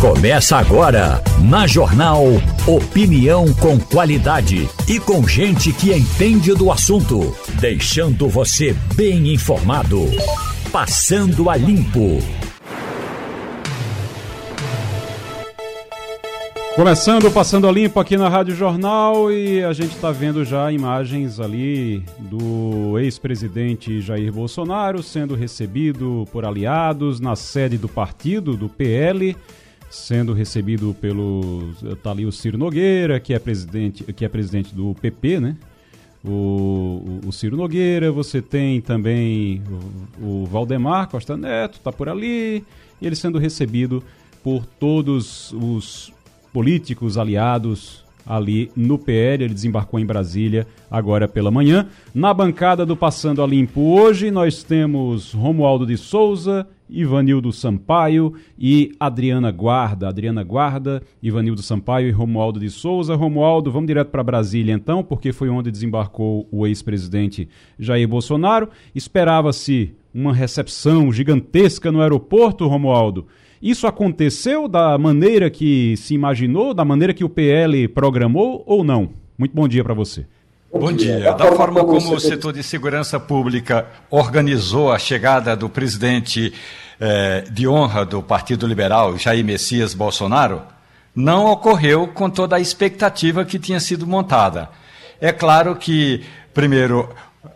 Começa agora, na Jornal Opinião com qualidade e com gente que entende do assunto, deixando você bem informado. Passando a Limpo. Começando, passando a limpo aqui na Rádio Jornal e a gente está vendo já imagens ali do ex-presidente Jair Bolsonaro sendo recebido por aliados na sede do partido, do PL, sendo recebido pelo tá ali o Ciro Nogueira, que é presidente, que é presidente do PP, né? O, o, o Ciro Nogueira, você tem também o, o Valdemar Costa Neto, tá por ali, e ele sendo recebido por todos os políticos aliados ali no PL. Ele desembarcou em Brasília agora pela manhã. Na bancada do Passando a Limpo hoje, nós temos Romualdo de Souza, Ivanildo Sampaio e Adriana Guarda. Adriana Guarda, Ivanildo Sampaio e Romualdo de Souza. Romualdo, vamos direto para Brasília então, porque foi onde desembarcou o ex-presidente Jair Bolsonaro. Esperava-se uma recepção gigantesca no aeroporto, Romualdo. Isso aconteceu da maneira que se imaginou, da maneira que o PL programou ou não? Muito bom dia para você. Bom dia. Da forma como o setor de segurança pública organizou a chegada do presidente eh, de honra do Partido Liberal, Jair Messias Bolsonaro, não ocorreu com toda a expectativa que tinha sido montada. É claro que, primeiro,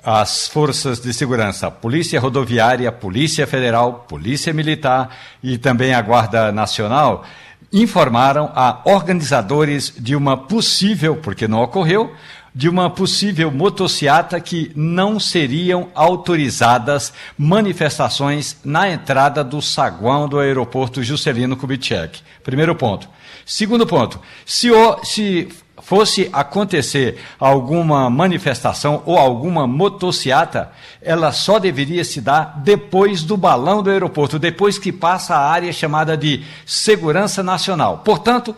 as forças de segurança, Polícia Rodoviária, Polícia Federal, Polícia Militar e também a Guarda Nacional, informaram a organizadores de uma possível, porque não ocorreu, de uma possível motociata que não seriam autorizadas manifestações na entrada do saguão do aeroporto Juscelino Kubitschek. Primeiro ponto. Segundo ponto, se, o, se fosse acontecer alguma manifestação ou alguma motociata, ela só deveria se dar depois do balão do aeroporto, depois que passa a área chamada de segurança nacional. Portanto,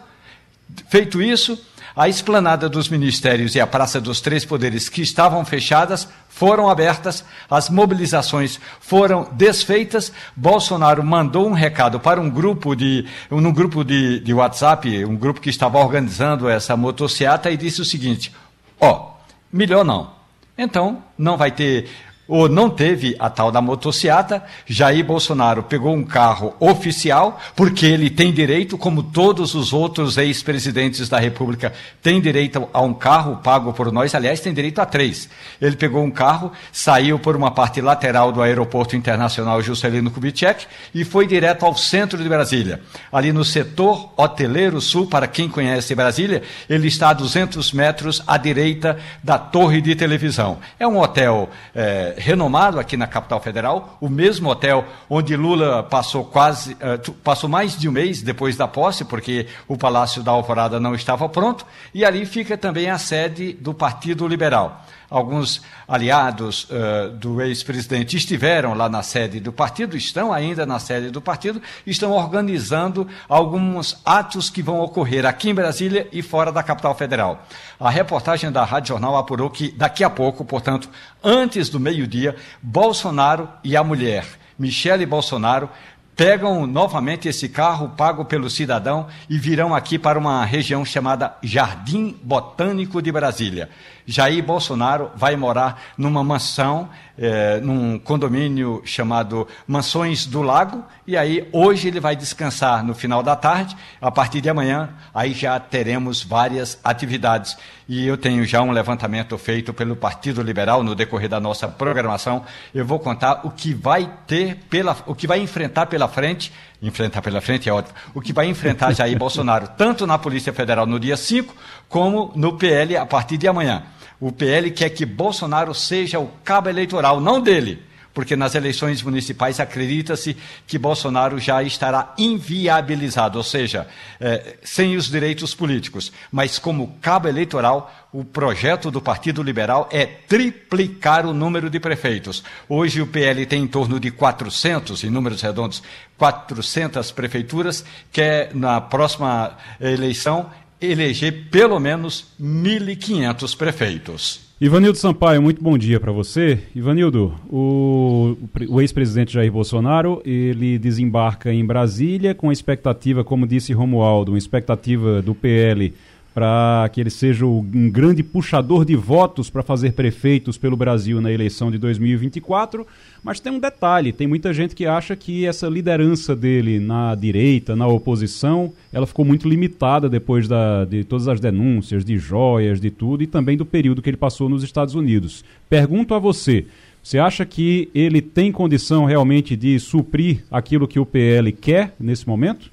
feito isso, a esplanada dos ministérios e a Praça dos Três Poderes, que estavam fechadas, foram abertas, as mobilizações foram desfeitas. Bolsonaro mandou um recado para um grupo de, um grupo de, de WhatsApp, um grupo que estava organizando essa motocicleta, e disse o seguinte: ó, oh, melhor não. Então, não vai ter ou não teve a tal da motociata, Jair Bolsonaro pegou um carro oficial, porque ele tem direito, como todos os outros ex-presidentes da República, tem direito a um carro pago por nós, aliás, tem direito a três. Ele pegou um carro, saiu por uma parte lateral do Aeroporto Internacional Juscelino Kubitschek e foi direto ao centro de Brasília. Ali no setor hoteleiro sul, para quem conhece Brasília, ele está a 200 metros à direita da torre de televisão. É um hotel. É, renomado aqui na capital federal, o mesmo hotel onde Lula passou quase uh, passou mais de um mês depois da posse, porque o Palácio da Alvorada não estava pronto, e ali fica também a sede do Partido Liberal alguns aliados uh, do ex-presidente estiveram lá na sede do partido, estão ainda na sede do partido, estão organizando alguns atos que vão ocorrer aqui em Brasília e fora da capital federal. A reportagem da Rádio Jornal apurou que daqui a pouco, portanto, antes do meio-dia, Bolsonaro e a mulher, Michele Bolsonaro, pegam novamente esse carro pago pelo cidadão e virão aqui para uma região chamada Jardim Botânico de Brasília. Jair Bolsonaro vai morar numa mansão, é, num condomínio chamado Mansões do Lago, e aí hoje ele vai descansar no final da tarde. A partir de amanhã, aí já teremos várias atividades. E eu tenho já um levantamento feito pelo Partido Liberal no decorrer da nossa programação. Eu vou contar o que vai ter pela, o que vai enfrentar pela frente enfrentar pela frente é ótimo, o que vai enfrentar Jair Bolsonaro, tanto na Polícia Federal no dia 5, como no PL a partir de amanhã. O PL quer que Bolsonaro seja o cabo eleitoral, não dele, porque nas eleições municipais acredita-se que Bolsonaro já estará inviabilizado, ou seja, é, sem os direitos políticos. Mas como cabo eleitoral, o projeto do Partido Liberal é triplicar o número de prefeitos. Hoje o PL tem em torno de 400, em números redondos, 400 prefeituras, quer na próxima eleição eleger pelo menos 1.500 prefeitos. Ivanildo Sampaio, muito bom dia para você. Ivanildo, o, o ex-presidente Jair Bolsonaro, ele desembarca em Brasília com a expectativa, como disse Romualdo, uma expectativa do PL para que ele seja um grande puxador de votos para fazer prefeitos pelo Brasil na eleição de 2024. Mas tem um detalhe: tem muita gente que acha que essa liderança dele na direita, na oposição, ela ficou muito limitada depois da, de todas as denúncias, de joias, de tudo, e também do período que ele passou nos Estados Unidos. Pergunto a você. Você acha que ele tem condição realmente de suprir aquilo que o PL quer nesse momento?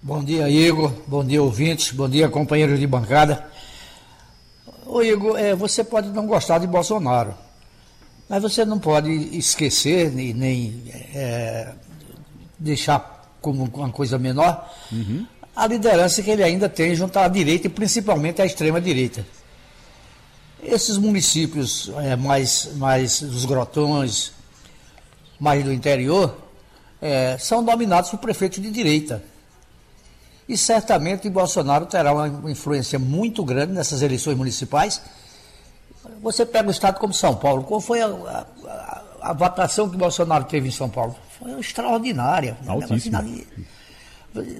Bom dia, Igor. Bom dia, ouvintes. Bom dia, companheiros de bancada. Ô, Igor, é, você pode não gostar de Bolsonaro, mas você não pode esquecer nem, nem é, deixar como uma coisa menor uhum. a liderança que ele ainda tem junto à direita e principalmente à extrema-direita. Esses municípios é, mais, mais dos grotões, mais do interior, é, são dominados por prefeitos de direita. E certamente Bolsonaro terá uma influência muito grande nessas eleições municipais. Você pega o estado como São Paulo, qual foi a, a, a votação que Bolsonaro teve em São Paulo? Foi extraordinária. Altíssima.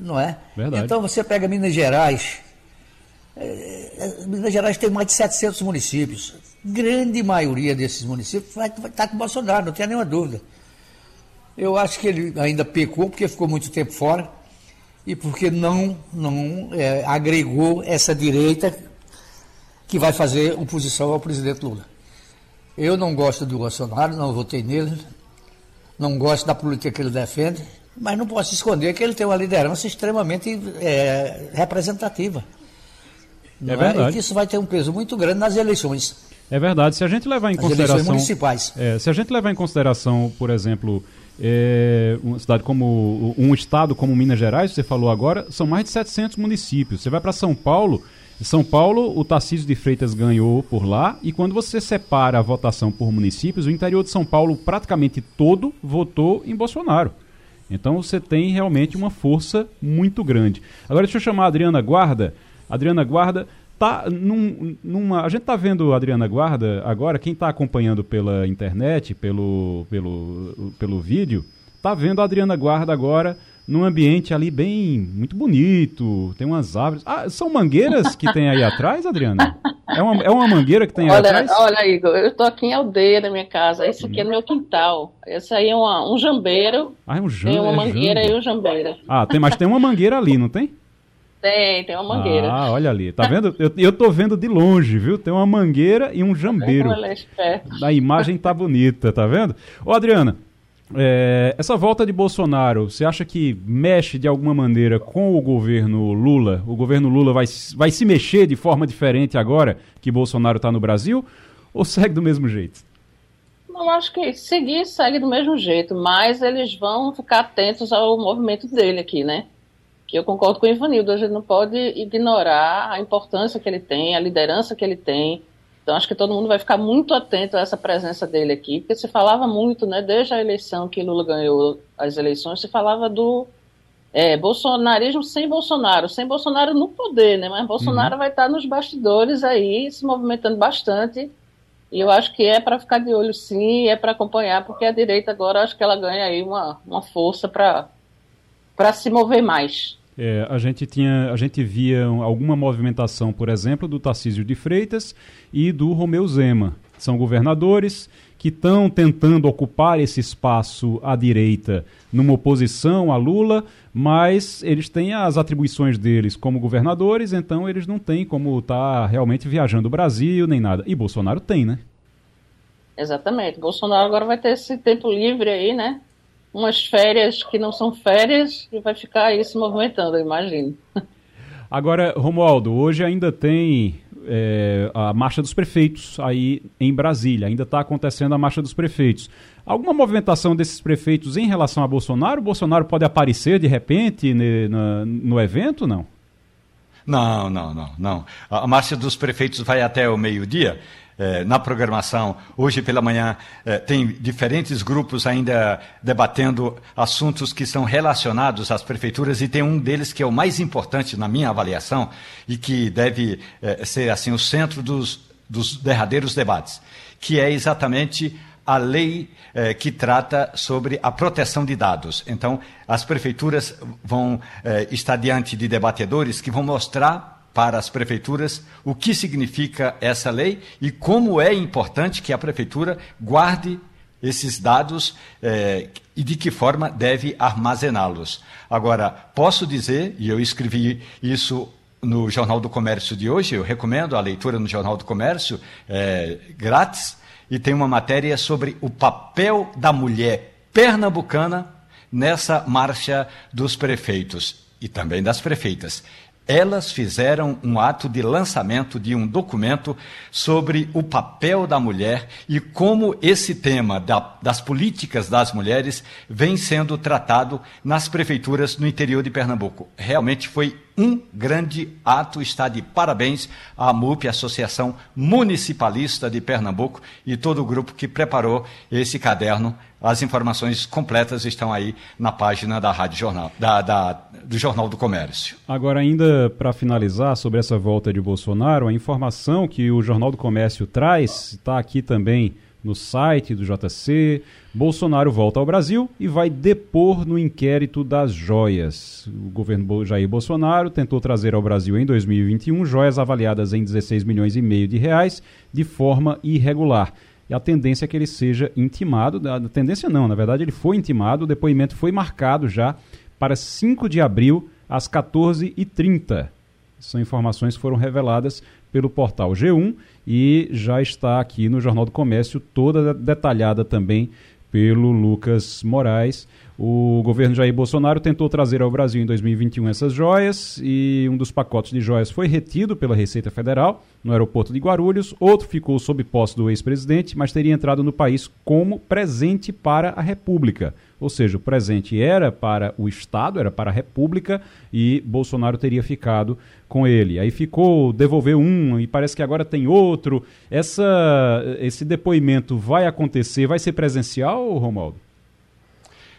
Não é? Verdade. Então você pega Minas Gerais. É, é Minas Gerais tem mais de 700 municípios. Grande maioria desses municípios vai, estar com Bolsonaro, não tem nenhuma dúvida. Eu acho que ele ainda pecou porque ficou muito tempo fora e porque não, não é, agregou essa direita que vai fazer oposição ao presidente Lula. Eu não gosto do Bolsonaro, não votei nele, não gosto da política que ele defende, mas não posso esconder que ele tem uma liderança extremamente é, representativa. É verdade. É? E que isso vai ter um peso muito grande nas eleições. É verdade. Se a gente levar em As consideração. Eleições municipais. É, se a gente levar em consideração, por exemplo, é, uma cidade como um estado como Minas Gerais, você falou agora, são mais de 700 municípios. Você vai para São Paulo, São Paulo, o Tarcísio de Freitas ganhou por lá, e quando você separa a votação por municípios, o interior de São Paulo praticamente todo votou em Bolsonaro. Então você tem realmente uma força muito grande. Agora deixa eu chamar a Adriana Guarda. Adriana Guarda, tá num, numa, a gente está vendo a Adriana Guarda agora, quem está acompanhando pela internet, pelo, pelo, pelo vídeo, está vendo a Adriana Guarda agora num ambiente ali bem muito bonito, tem umas árvores. Ah, são mangueiras que tem aí atrás, Adriana? É uma, é uma mangueira que tem aí olha, atrás? Olha, Igor, eu estou aqui em aldeia da minha casa. Esse aqui é no meu quintal. Esse aí é uma, um jambeiro. Ah, é um jambeiro. Tem uma é mangueira jambe. e um jambeiro. Ah, tem, mas tem uma mangueira ali, não tem? Tem, tem uma mangueira. Ah, olha ali. Tá vendo? Eu, eu tô vendo de longe, viu? Tem uma mangueira e um jambeiro. É a imagem tá bonita, tá vendo? Ô, Adriana, é, essa volta de Bolsonaro, você acha que mexe de alguma maneira com o governo Lula? O governo Lula vai, vai se mexer de forma diferente agora que Bolsonaro está no Brasil? Ou segue do mesmo jeito? Eu acho que seguir segue do mesmo jeito, mas eles vão ficar atentos ao movimento dele aqui, né? Que eu concordo com o Ivanildo, a gente não pode ignorar a importância que ele tem, a liderança que ele tem. Então acho que todo mundo vai ficar muito atento a essa presença dele aqui, porque se falava muito, né, desde a eleição que Lula ganhou as eleições, se falava do é, bolsonarismo sem Bolsonaro, sem Bolsonaro no poder, né, mas Bolsonaro uhum. vai estar nos bastidores aí, se movimentando bastante, e eu acho que é para ficar de olho sim, é para acompanhar, porque a direita agora acho que ela ganha aí uma, uma força para se mover mais. É, a gente tinha, a gente via alguma movimentação, por exemplo, do Tarcísio de Freitas e do Romeu Zema. São governadores que estão tentando ocupar esse espaço à direita numa oposição a Lula, mas eles têm as atribuições deles como governadores, então eles não têm como estar tá realmente viajando o Brasil nem nada. E Bolsonaro tem, né? Exatamente. Bolsonaro agora vai ter esse tempo livre aí, né? Umas férias que não são férias e vai ficar aí se movimentando, eu imagino. Agora, Romualdo, hoje ainda tem é, a Marcha dos Prefeitos aí em Brasília, ainda está acontecendo a Marcha dos Prefeitos. Alguma movimentação desses prefeitos em relação a Bolsonaro? O Bolsonaro pode aparecer de repente ne, na, no evento, não? Não, não, não, não. A Marcha dos Prefeitos vai até o meio-dia eh, na programação. Hoje pela manhã eh, tem diferentes grupos ainda debatendo assuntos que são relacionados às prefeituras e tem um deles que é o mais importante na minha avaliação e que deve eh, ser assim o centro dos dos derradeiros debates, que é exatamente a lei eh, que trata sobre a proteção de dados. Então, as prefeituras vão eh, estar diante de debatedores que vão mostrar para as prefeituras o que significa essa lei e como é importante que a prefeitura guarde esses dados eh, e de que forma deve armazená-los. Agora, posso dizer, e eu escrevi isso no Jornal do Comércio de hoje, eu recomendo a leitura no Jornal do Comércio, é, grátis, e tem uma matéria sobre o papel da mulher pernambucana nessa marcha dos prefeitos e também das prefeitas elas fizeram um ato de lançamento de um documento sobre o papel da mulher e como esse tema da, das políticas das mulheres vem sendo tratado nas prefeituras no interior de Pernambuco. Realmente foi um grande ato, está de parabéns à MUP, Associação Municipalista de Pernambuco, e todo o grupo que preparou esse caderno. As informações completas estão aí na página da Rádio Jornal, da, da do Jornal do Comércio. Agora, ainda para finalizar sobre essa volta de Bolsonaro, a informação que o Jornal do Comércio traz está aqui também no site do JC. Bolsonaro volta ao Brasil e vai depor no inquérito das joias. O governo Jair Bolsonaro tentou trazer ao Brasil em 2021 joias avaliadas em 16 milhões e meio de reais de forma irregular. E a tendência é que ele seja intimado, a tendência não, na verdade ele foi intimado, o depoimento foi marcado já para 5 de abril às 14h30. São informações que foram reveladas pelo portal G1 e já está aqui no Jornal do Comércio, toda detalhada também pelo Lucas Moraes. O governo Jair Bolsonaro tentou trazer ao Brasil em 2021 essas joias e um dos pacotes de joias foi retido pela Receita Federal no aeroporto de Guarulhos, outro ficou sob posse do ex-presidente, mas teria entrado no país como presente para a República. Ou seja, o presente era para o Estado, era para a República e Bolsonaro teria ficado com ele. Aí ficou, devolveu um e parece que agora tem outro. Essa, esse depoimento vai acontecer, vai ser presencial, Romualdo?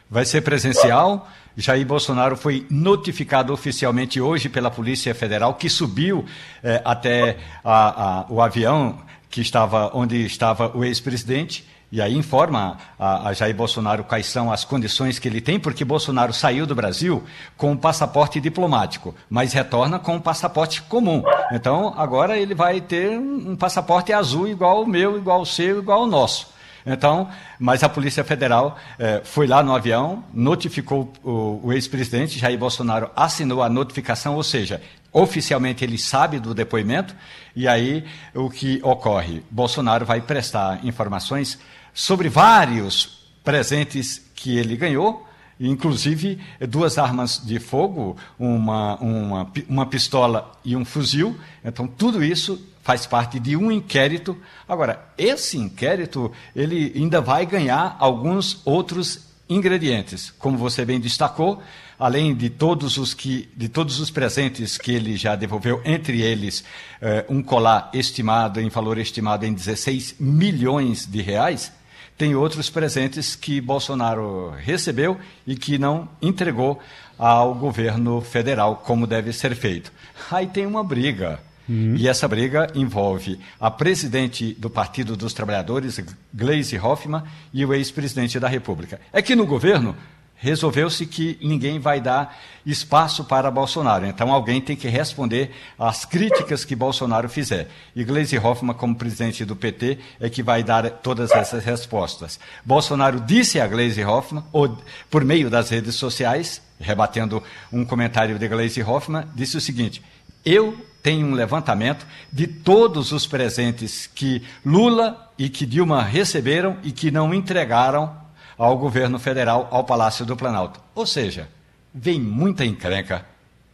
Vai ser presencial. Jair Bolsonaro foi notificado oficialmente hoje pela Polícia Federal, que subiu eh, até a, a, o avião que estava onde estava o ex-presidente e aí informa a, a, Jair Bolsonaro quais são as condições que ele tem, porque Bolsonaro saiu do Brasil com um passaporte diplomático, mas retorna com um passaporte comum. Então, agora ele vai ter um, um passaporte azul igual o meu, igual o seu, igual o nosso. Então, mas a Polícia Federal eh, foi lá no avião, notificou o, o ex-presidente Jair Bolsonaro, assinou a notificação, ou seja, oficialmente ele sabe do depoimento, e aí o que ocorre? Bolsonaro vai prestar informações sobre vários presentes que ele ganhou, inclusive duas armas de fogo, uma, uma, uma pistola e um fuzil. Então, tudo isso faz parte de um inquérito. Agora, esse inquérito, ele ainda vai ganhar alguns outros ingredientes, como você bem destacou, além de todos os que de todos os presentes que ele já devolveu, entre eles eh, um colar estimado em valor estimado em 16 milhões de reais, tem outros presentes que Bolsonaro recebeu e que não entregou ao governo federal como deve ser feito. Aí tem uma briga. Uhum. E essa briga envolve a presidente do Partido dos Trabalhadores, Gleisi Hoffmann, e o ex-presidente da República. É que no governo resolveu-se que ninguém vai dar espaço para Bolsonaro. Então alguém tem que responder às críticas que Bolsonaro fizer. E Gleisi Hoffmann, como presidente do PT, é que vai dar todas essas respostas. Bolsonaro disse a Gleisi Hoffmann, ou, por meio das redes sociais, rebatendo um comentário de Gleisi Hoffmann, disse o seguinte: Eu tenho um levantamento de todos os presentes que Lula e que Dilma receberam e que não entregaram ao governo federal, ao Palácio do Planalto. Ou seja, vem muita encrenca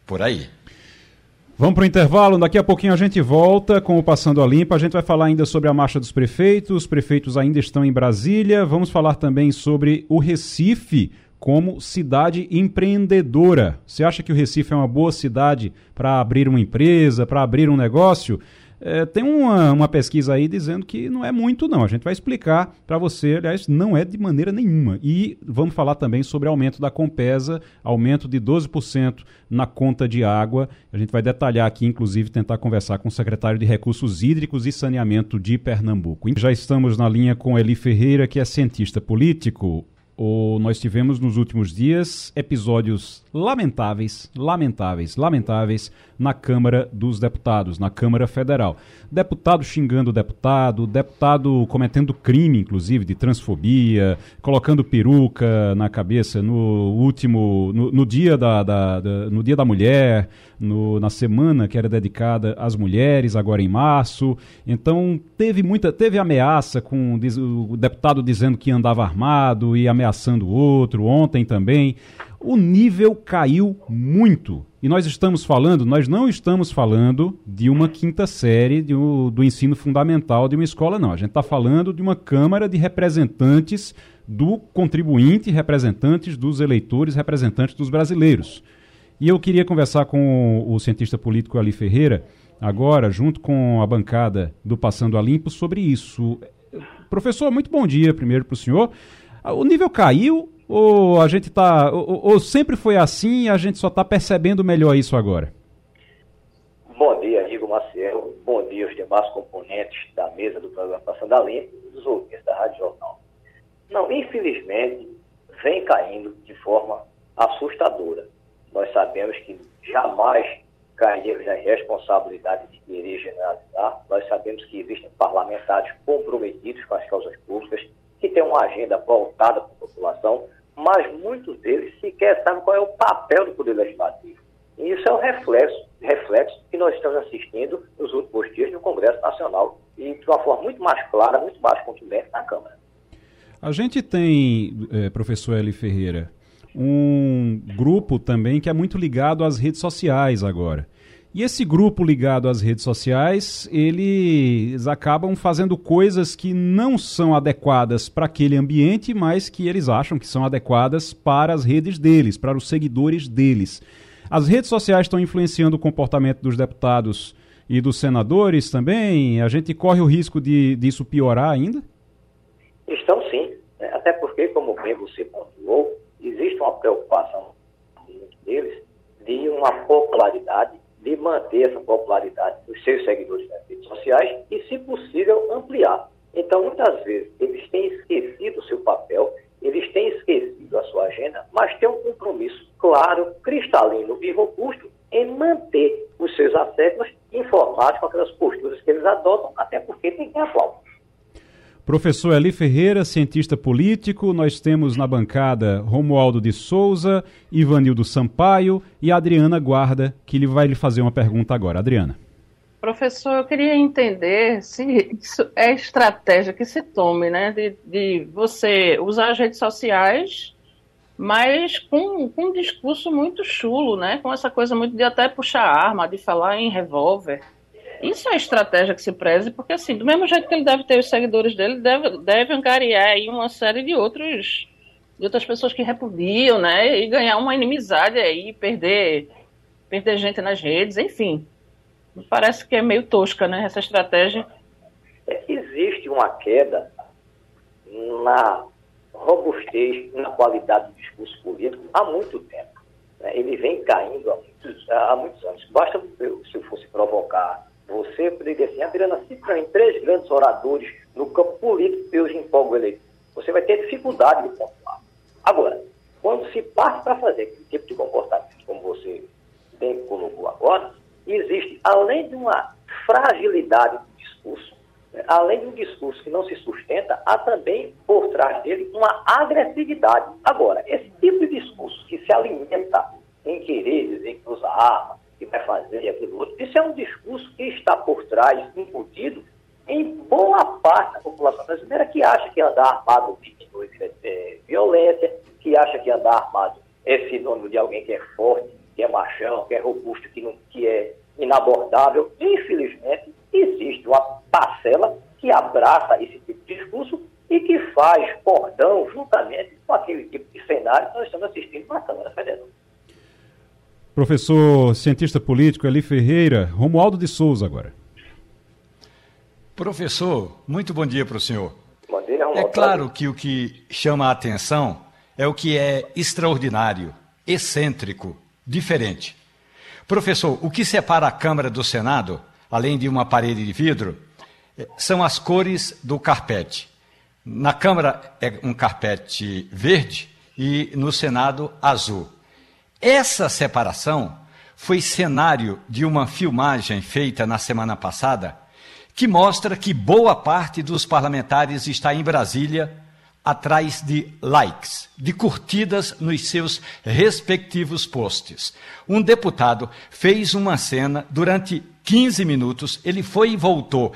por aí. Vamos para o intervalo, daqui a pouquinho a gente volta com o Passando a Limpa. A gente vai falar ainda sobre a marcha dos prefeitos, os prefeitos ainda estão em Brasília. Vamos falar também sobre o Recife como cidade empreendedora. Você acha que o Recife é uma boa cidade para abrir uma empresa, para abrir um negócio? É, tem uma, uma pesquisa aí dizendo que não é muito, não. A gente vai explicar para você, aliás, não é de maneira nenhuma. E vamos falar também sobre aumento da Compesa, aumento de 12% na conta de água. A gente vai detalhar aqui, inclusive, tentar conversar com o secretário de Recursos Hídricos e Saneamento de Pernambuco. Já estamos na linha com Eli Ferreira, que é cientista político. Ou nós tivemos nos últimos dias episódios lamentáveis, lamentáveis, lamentáveis na Câmara dos Deputados, na Câmara Federal. Deputado xingando deputado, deputado cometendo crime, inclusive, de transfobia, colocando peruca na cabeça no último. no, no dia, da, da, da, no dia da mulher, no, na semana que era dedicada às mulheres, agora em março. Então teve muita. teve ameaça com o deputado dizendo que andava armado e ameaçando o outro, ontem também o nível caiu muito. E nós estamos falando, nós não estamos falando de uma quinta série de, do ensino fundamental de uma escola, não. A gente está falando de uma Câmara de representantes do contribuinte, representantes dos eleitores, representantes dos brasileiros. E eu queria conversar com o cientista político Ali Ferreira, agora, junto com a bancada do Passando a Limpo, sobre isso. Professor, muito bom dia primeiro para o senhor. O nível caiu, ou a gente tá. Ou, ou sempre foi assim e a gente só está percebendo melhor isso agora? Bom dia, Igor Maciel. Bom dia aos demais componentes da mesa do programa Passando a Limpo e dos ouvintes da Rádio Jornal. Não, infelizmente, vem caindo de forma assustadora. Nós sabemos que jamais cairemos na responsabilidade de querer generalizar. Nós sabemos que existem parlamentares comprometidos com as causas públicas, que têm uma agenda voltada para a população, mas muitos deles sequer sabem qual é o papel do Poder Legislativo. E isso é um reflexo, reflexo que nós estamos assistindo nos últimos dias no Congresso Nacional e de uma forma muito mais clara, muito mais contundente na Câmara. A gente tem, eh, professor Eli Ferreira, um grupo também que é muito ligado às redes sociais agora. E esse grupo ligado às redes sociais, eles acabam fazendo coisas que não são adequadas para aquele ambiente, mas que eles acham que são adequadas para as redes deles, para os seguidores deles. As redes sociais estão influenciando o comportamento dos deputados e dos senadores também? A gente corre o risco de disso piorar ainda? Estão sim, né? até porque, como bem você pontuou, existe uma preocupação deles de uma popularidade de manter essa popularidade dos seus seguidores nas redes sociais e, se possível, ampliar. Então, muitas vezes, eles têm esquecido o seu papel, eles têm esquecido a sua agenda, mas têm um compromisso claro, cristalino e robusto em manter os seus afetos informados com aquelas posturas que eles adotam, até porque quem aplaude. Professor Eli Ferreira, cientista político, nós temos na bancada Romualdo de Souza, Ivanildo Sampaio e Adriana Guarda, que ele vai lhe fazer uma pergunta agora. Adriana. Professor, eu queria entender se isso é estratégia que se tome, né? De, de você usar as redes sociais, mas com, com um discurso muito chulo, né? Com essa coisa muito de até puxar arma, de falar em revólver. Isso é estratégia que se preze, porque assim, do mesmo jeito que ele deve ter os seguidores dele, deve, deve angariar aí uma série de outros de outras pessoas que repudiam, né? E ganhar uma inimizade aí, perder, perder gente nas redes, enfim. Parece que é meio tosca, né? Essa estratégia. É, existe uma queda na robustez, na qualidade do discurso político há muito tempo. Né? Ele vem caindo há muitos, há muitos anos. Basta, se eu fosse provocar você poderia assim, Adriana, cita em três grandes oradores no campo político empolgam o eleitor. Você vai ter dificuldade de pontuar. Agora, quando se parte para fazer aquele tipo de comportamento, como você bem colocou agora, existe, além de uma fragilidade do discurso, né, além de um discurso que não se sustenta, há também por trás dele uma agressividade. Agora, esse tipo de discurso que se alimenta em querer dizer que usa que vai fazer aquilo outro. Isso é um discurso que está por trás, incutido em boa parte da população brasileira que acha que andar armado é, é violência, que acha que andar armado é sinônimo de alguém que é forte, que é machão, que é robusto, que, não, que é inabordável. Infelizmente, existe uma parcela que abraça esse tipo de discurso e que faz cordão juntamente com aquele tipo de cenário que nós estamos assistindo na Câmara Federal. Professor cientista político Eli Ferreira, Romualdo de Souza agora. Professor, muito bom dia para o senhor. Bom dia, É claro que o que chama a atenção é o que é extraordinário, excêntrico, diferente. Professor, o que separa a Câmara do Senado, além de uma parede de vidro, eh, são as cores do carpete. Na Câmara é um carpete verde e no Senado azul. Essa separação foi cenário de uma filmagem feita na semana passada que mostra que boa parte dos parlamentares está em Brasília atrás de likes, de curtidas nos seus respectivos posts. Um deputado fez uma cena durante 15 minutos, ele foi e voltou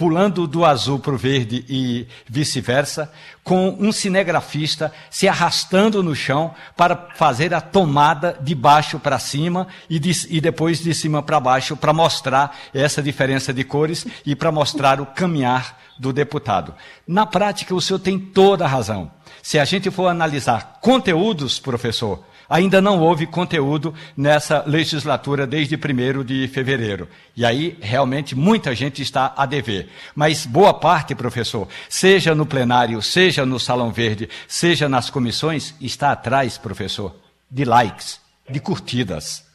pulando do azul para o verde e vice-versa, com um cinegrafista se arrastando no chão para fazer a tomada de baixo para cima e, de, e depois de cima para baixo para mostrar essa diferença de cores e para mostrar o caminhar do deputado. Na prática, o senhor tem toda a razão. Se a gente for analisar conteúdos, professor, ainda não houve conteúdo nessa legislatura desde 1 de fevereiro. E aí, realmente, muita gente está a dever. Mas boa parte, professor, seja no plenário, seja no Salão Verde, seja nas comissões, está atrás, professor, de likes, de curtidas.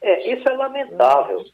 É, isso é lamentável,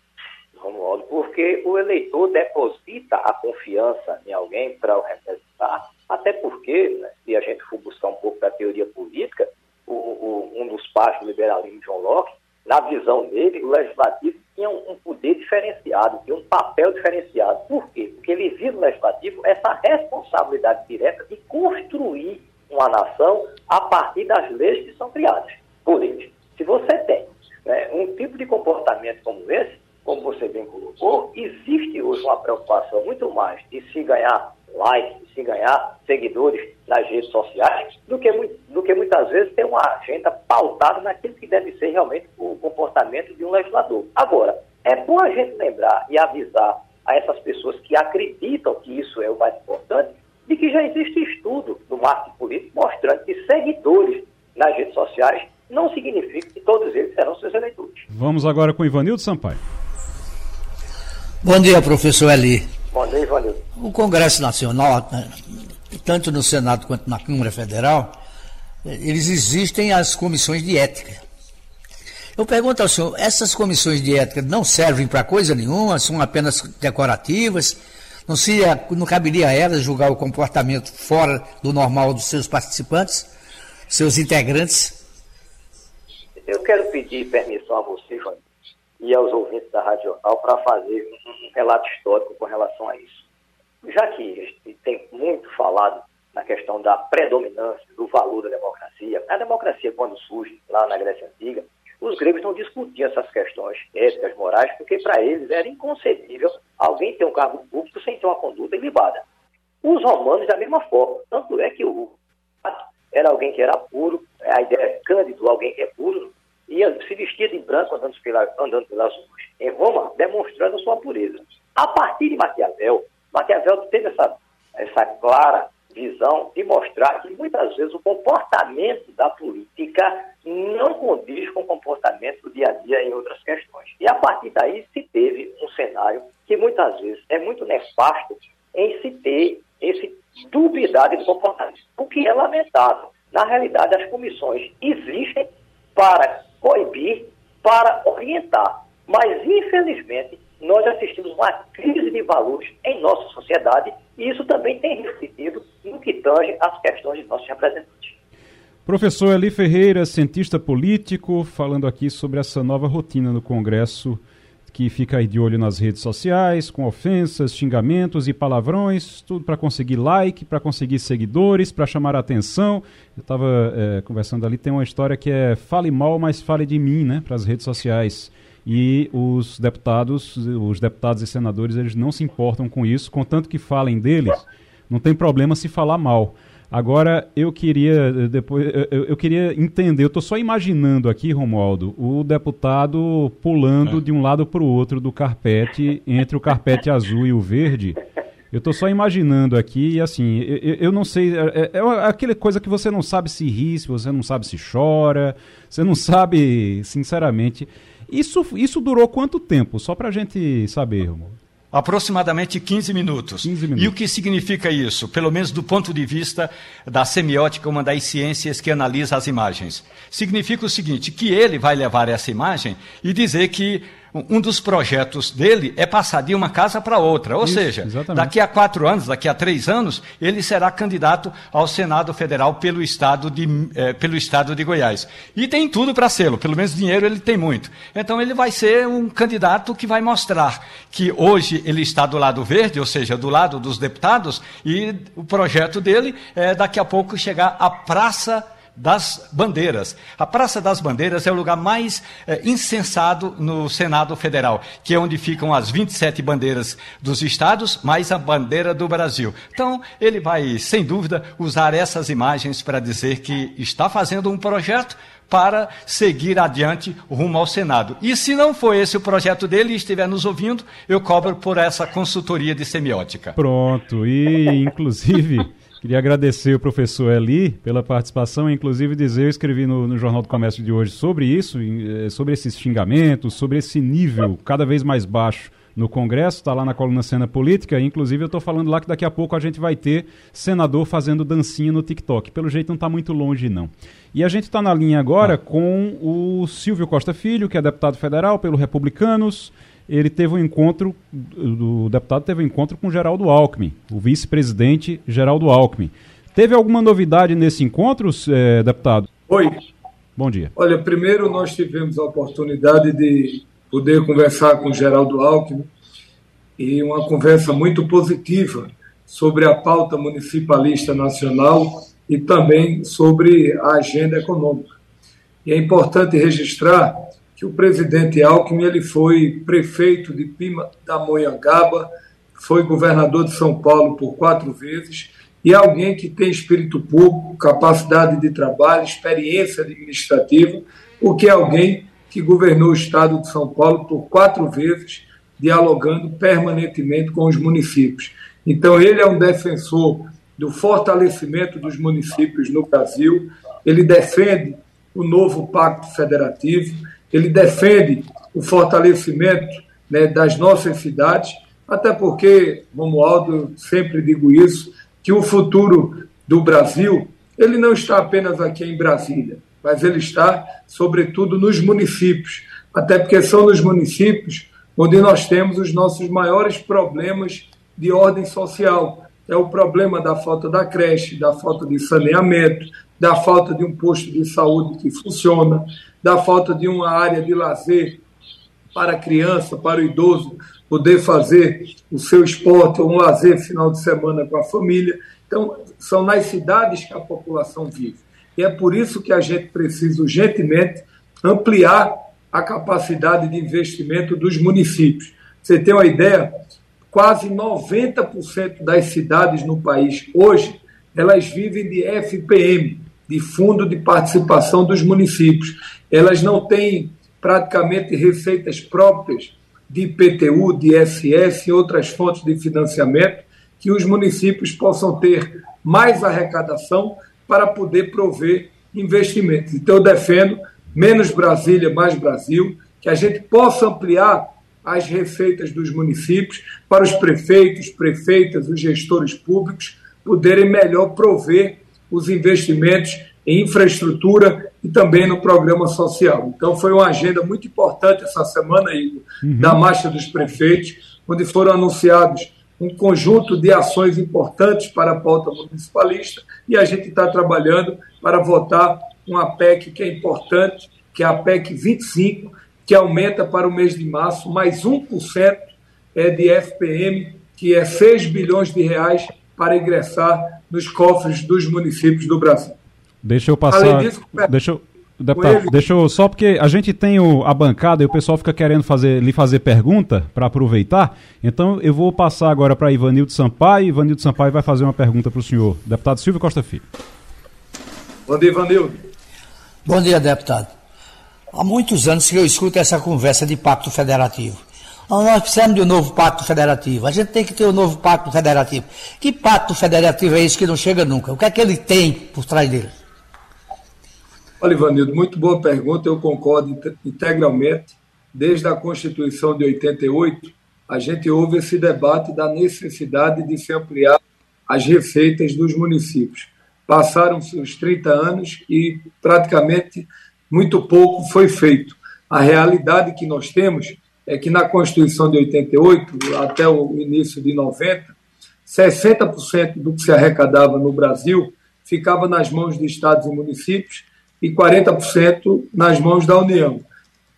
Romualdo, porque o eleitor deposita a confiança em alguém para o representar, até porque, né, se a gente for buscar um pouco da teoria política, o, o, um dos pais do liberalismo, John Locke, na visão dele, o legislativo tinha um, poder diferenciado, tinha um papel diferenciado. Por quê? Porque ele via no legislativo essa responsabilidade direta de construir uma nação a partir das leis que são criadas por eles. Se você tem né, um tipo de comportamento como esse, como você bem colocou, existe hoje uma preocupação muito mais de se ganhar likes, se ganhar seguidores nas redes sociais, do que, do que muitas vezes ter uma agenda pautada naquilo que deve ser realmente o comportamento de um legislador. Agora, é bom a gente lembrar e avisar a essas pessoas que acreditam que isso é o mais importante, de que já existe estudo no marketing político mostrando que seguidores nas redes sociais não significa que todos eles serão seus eleitores. Vamos agora com Ivanildo Sampaio. Bom dia, professor Eli. Bom dia, Ivanildo. O Congresso Nacional, tanto no Senado quanto na Câmara Federal, eles existem as comissões de ética. Eu pergunto ao senhor, essas comissões de ética não servem para coisa nenhuma, são apenas decorativas? Não, se, não caberia a elas julgar o comportamento fora do normal dos seus participantes, seus integrantes? Eu quero pedir permissão a você, e aos ouvintes da Rádio Jornal para fazer um relato histórico com relação a isso. Já que tem muito falado na questão da predominância do valor da democracia, a democracia, quando surge lá na Grécia Antiga, os gregos não discutiam essas questões éticas, morais, porque para eles era inconcebível alguém ter um cargo público sem ter uma conduta ilibada. Os romanos, da mesma forma. Tanto é que o era alguém que era puro, a ideia é cândido, alguém que é puro, ia se vestia de branco andando, pela, andando pelas ruas em Roma, demonstrando sua pureza. A partir de Maquiavel, Maquiavel teve essa, essa clara visão de mostrar que muitas vezes o comportamento da política não condiz com o comportamento do dia a dia em outras questões. E a partir daí se teve um cenário que muitas vezes é muito nefasto em se ter esse dubiedade do comportamento, o que é lamentável. Na realidade, as comissões existem para coibir, para orientar, mas infelizmente nós assistimos uma crise de valores em nossa sociedade e isso também tem refletido no que tange as questões de nossos representantes. Professor Eli Ferreira, cientista político, falando aqui sobre essa nova rotina no Congresso que fica aí de olho nas redes sociais, com ofensas, xingamentos e palavrões, tudo para conseguir like, para conseguir seguidores, para chamar a atenção. Eu estava é, conversando ali, tem uma história que é fale mal, mas fale de mim, né, para as redes sociais. E os deputados, os deputados e senadores, eles não se importam com isso, contanto que falem deles, não tem problema se falar mal. Agora, eu queria eh, depois eu, eu queria entender, eu estou só imaginando aqui, Romualdo, o deputado pulando é. de um lado para o outro do carpete, entre o carpete azul e o verde. Eu estou só imaginando aqui, e assim, eu, eu não sei, é, é, é aquela coisa que você não sabe se ri, se você não sabe se chora, você não sabe, sinceramente. Isso, isso durou quanto tempo? Só para a gente saber, Romualdo. Aproximadamente 15 minutos. 15 minutos. E o que significa isso? Pelo menos do ponto de vista da semiótica, uma das ciências que analisa as imagens. Significa o seguinte: que ele vai levar essa imagem e dizer que um dos projetos dele é passar de uma casa para outra. Ou Isso, seja, exatamente. daqui a quatro anos, daqui a três anos, ele será candidato ao Senado Federal pelo estado de, eh, pelo estado de Goiás. E tem tudo para ser, pelo menos dinheiro ele tem muito. Então ele vai ser um candidato que vai mostrar que hoje ele está do lado verde, ou seja, do lado dos deputados, e o projeto dele é daqui a pouco chegar à praça das Bandeiras. A Praça das Bandeiras é o lugar mais insensado no Senado Federal, que é onde ficam as 27 bandeiras dos estados, mais a bandeira do Brasil. Então, ele vai, sem dúvida, usar essas imagens para dizer que está fazendo um projeto para seguir adiante rumo ao Senado. E se não for esse o projeto dele e estiver nos ouvindo, eu cobro por essa consultoria de semiótica. Pronto, e inclusive queria agradecer o professor Eli pela participação, inclusive dizer, eu escrevi no, no Jornal do Comércio de hoje sobre isso, eh, sobre esses xingamentos, sobre esse nível cada vez mais baixo no Congresso, está lá na coluna Cena Política, inclusive eu estou falando lá que daqui a pouco a gente vai ter senador fazendo dancinha no TikTok. Pelo jeito não está muito longe, não. E a gente está na linha agora com o Silvio Costa Filho, que é deputado federal pelo Republicanos. Ele teve um encontro, o deputado teve um encontro com Geraldo Alckmin, o vice-presidente Geraldo Alckmin. Teve alguma novidade nesse encontro, eh, deputado? Oi. Bom dia. Olha, primeiro nós tivemos a oportunidade de poder conversar com o Geraldo Alckmin e uma conversa muito positiva sobre a pauta municipalista nacional e também sobre a agenda econômica. E é importante registrar que o presidente Alckmin ele foi prefeito de Pima da Monhangaba, foi governador de São Paulo por quatro vezes e é alguém que tem espírito público, capacidade de trabalho, experiência administrativa, o que é alguém que governou o estado de São Paulo por quatro vezes, dialogando permanentemente com os municípios. Então, ele é um defensor do fortalecimento dos municípios no Brasil, ele defende o novo Pacto Federativo, ele defende o fortalecimento né, das nossas cidades, até porque, Romualdo, eu sempre digo isso, que o futuro do Brasil ele não está apenas aqui em Brasília, mas ele está, sobretudo, nos municípios, até porque são nos municípios onde nós temos os nossos maiores problemas de ordem social. É o problema da falta da creche, da falta de saneamento, da falta de um posto de saúde que funciona, da falta de uma área de lazer para a criança, para o idoso poder fazer o seu esporte ou um lazer final de semana com a família. Então, são nas cidades que a população vive. E é por isso que a gente precisa urgentemente ampliar a capacidade de investimento dos municípios. Você tem uma ideia? Quase 90% das cidades no país hoje elas vivem de FPM, de Fundo de Participação dos Municípios. Elas não têm praticamente receitas próprias de IPTU, de ISS e outras fontes de financiamento que os municípios possam ter mais arrecadação para poder prover investimentos. Então, eu defendo menos Brasília, mais Brasil, que a gente possa ampliar as receitas dos municípios para os prefeitos, prefeitas, os gestores públicos poderem melhor prover os investimentos em infraestrutura e também no programa social. Então, foi uma agenda muito importante essa semana, Igor, uhum. da Marcha dos Prefeitos, onde foram anunciados um conjunto de ações importantes para a pauta municipalista e a gente está trabalhando para votar uma PEC que é importante, que é a PEC 25, que aumenta para o mês de março mais 1% é de FPM, que é 6 bilhões de reais para ingressar nos cofres dos municípios do Brasil. Deixa eu passar. Disso, deixa eu, deputado, deixa eu só porque a gente tem o, a bancada e o pessoal fica querendo fazer, lhe fazer pergunta para aproveitar. Então eu vou passar agora para Ivanildo Sampaio. Ivanildo Sampaio vai fazer uma pergunta para o senhor, deputado Silvio Costa Filho. Bom dia, Ivanildo. Bom dia, deputado. Há muitos anos que eu escuto essa conversa de pacto federativo. Nós precisamos de um novo pacto federativo. A gente tem que ter um novo pacto federativo. Que pacto federativo é esse que não chega nunca? O que é que ele tem por trás dele? Olha, Ivanildo, muito boa pergunta, eu concordo integralmente. Desde a Constituição de 88, a gente houve esse debate da necessidade de se ampliar as receitas dos municípios. Passaram-se os 30 anos e praticamente muito pouco foi feito. A realidade que nós temos é que na Constituição de 88 até o início de 90, 60% do que se arrecadava no Brasil ficava nas mãos de estados e municípios e 40% nas mãos da União.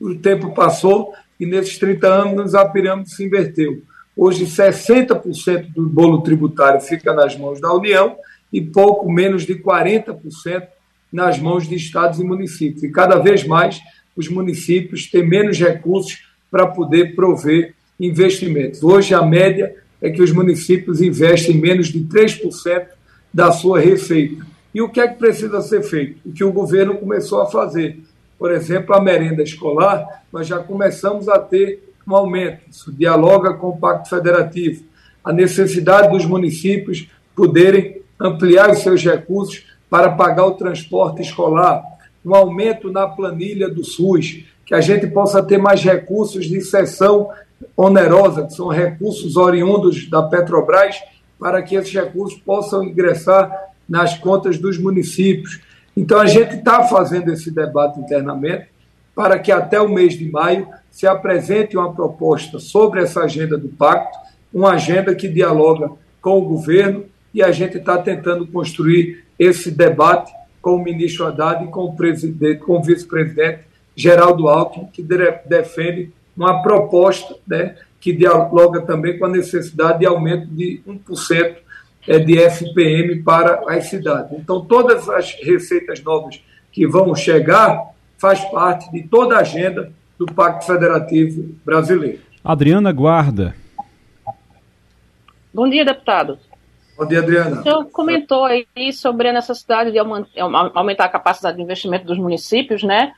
O tempo passou e nesses 30 anos a pirâmide se inverteu. Hoje, 60% do bolo tributário fica nas mãos da União e pouco menos de 40% nas mãos de estados e municípios. E cada vez mais os municípios têm menos recursos para poder prover investimentos. Hoje, a média é que os municípios investem menos de 3% da sua receita. E o que é que precisa ser feito? O que o governo começou a fazer. Por exemplo, a merenda escolar, nós já começamos a ter um aumento. Isso dialoga com o Pacto Federativo. A necessidade dos municípios poderem ampliar os seus recursos para pagar o transporte escolar, um aumento na planilha do SUS, que a gente possa ter mais recursos de cessão onerosa, que são recursos oriundos da Petrobras, para que esses recursos possam ingressar nas contas dos municípios. Então, a gente está fazendo esse debate internamente para que até o mês de maio se apresente uma proposta sobre essa agenda do pacto, uma agenda que dialoga com o governo e a gente está tentando construir esse debate com o ministro Haddad e com o presidente, com o vice-presidente Geraldo Alckmin, que defende uma proposta né, que dialoga também com a necessidade de aumento de 1% é, de FPM para as cidades. Então, todas as receitas novas que vão chegar faz parte de toda a agenda do Pacto Federativo Brasileiro. Adriana Guarda. Bom dia, deputado. Bom dia, Adriana. O senhor comentou aí sobre a necessidade de aumentar a capacidade de investimento dos municípios, né?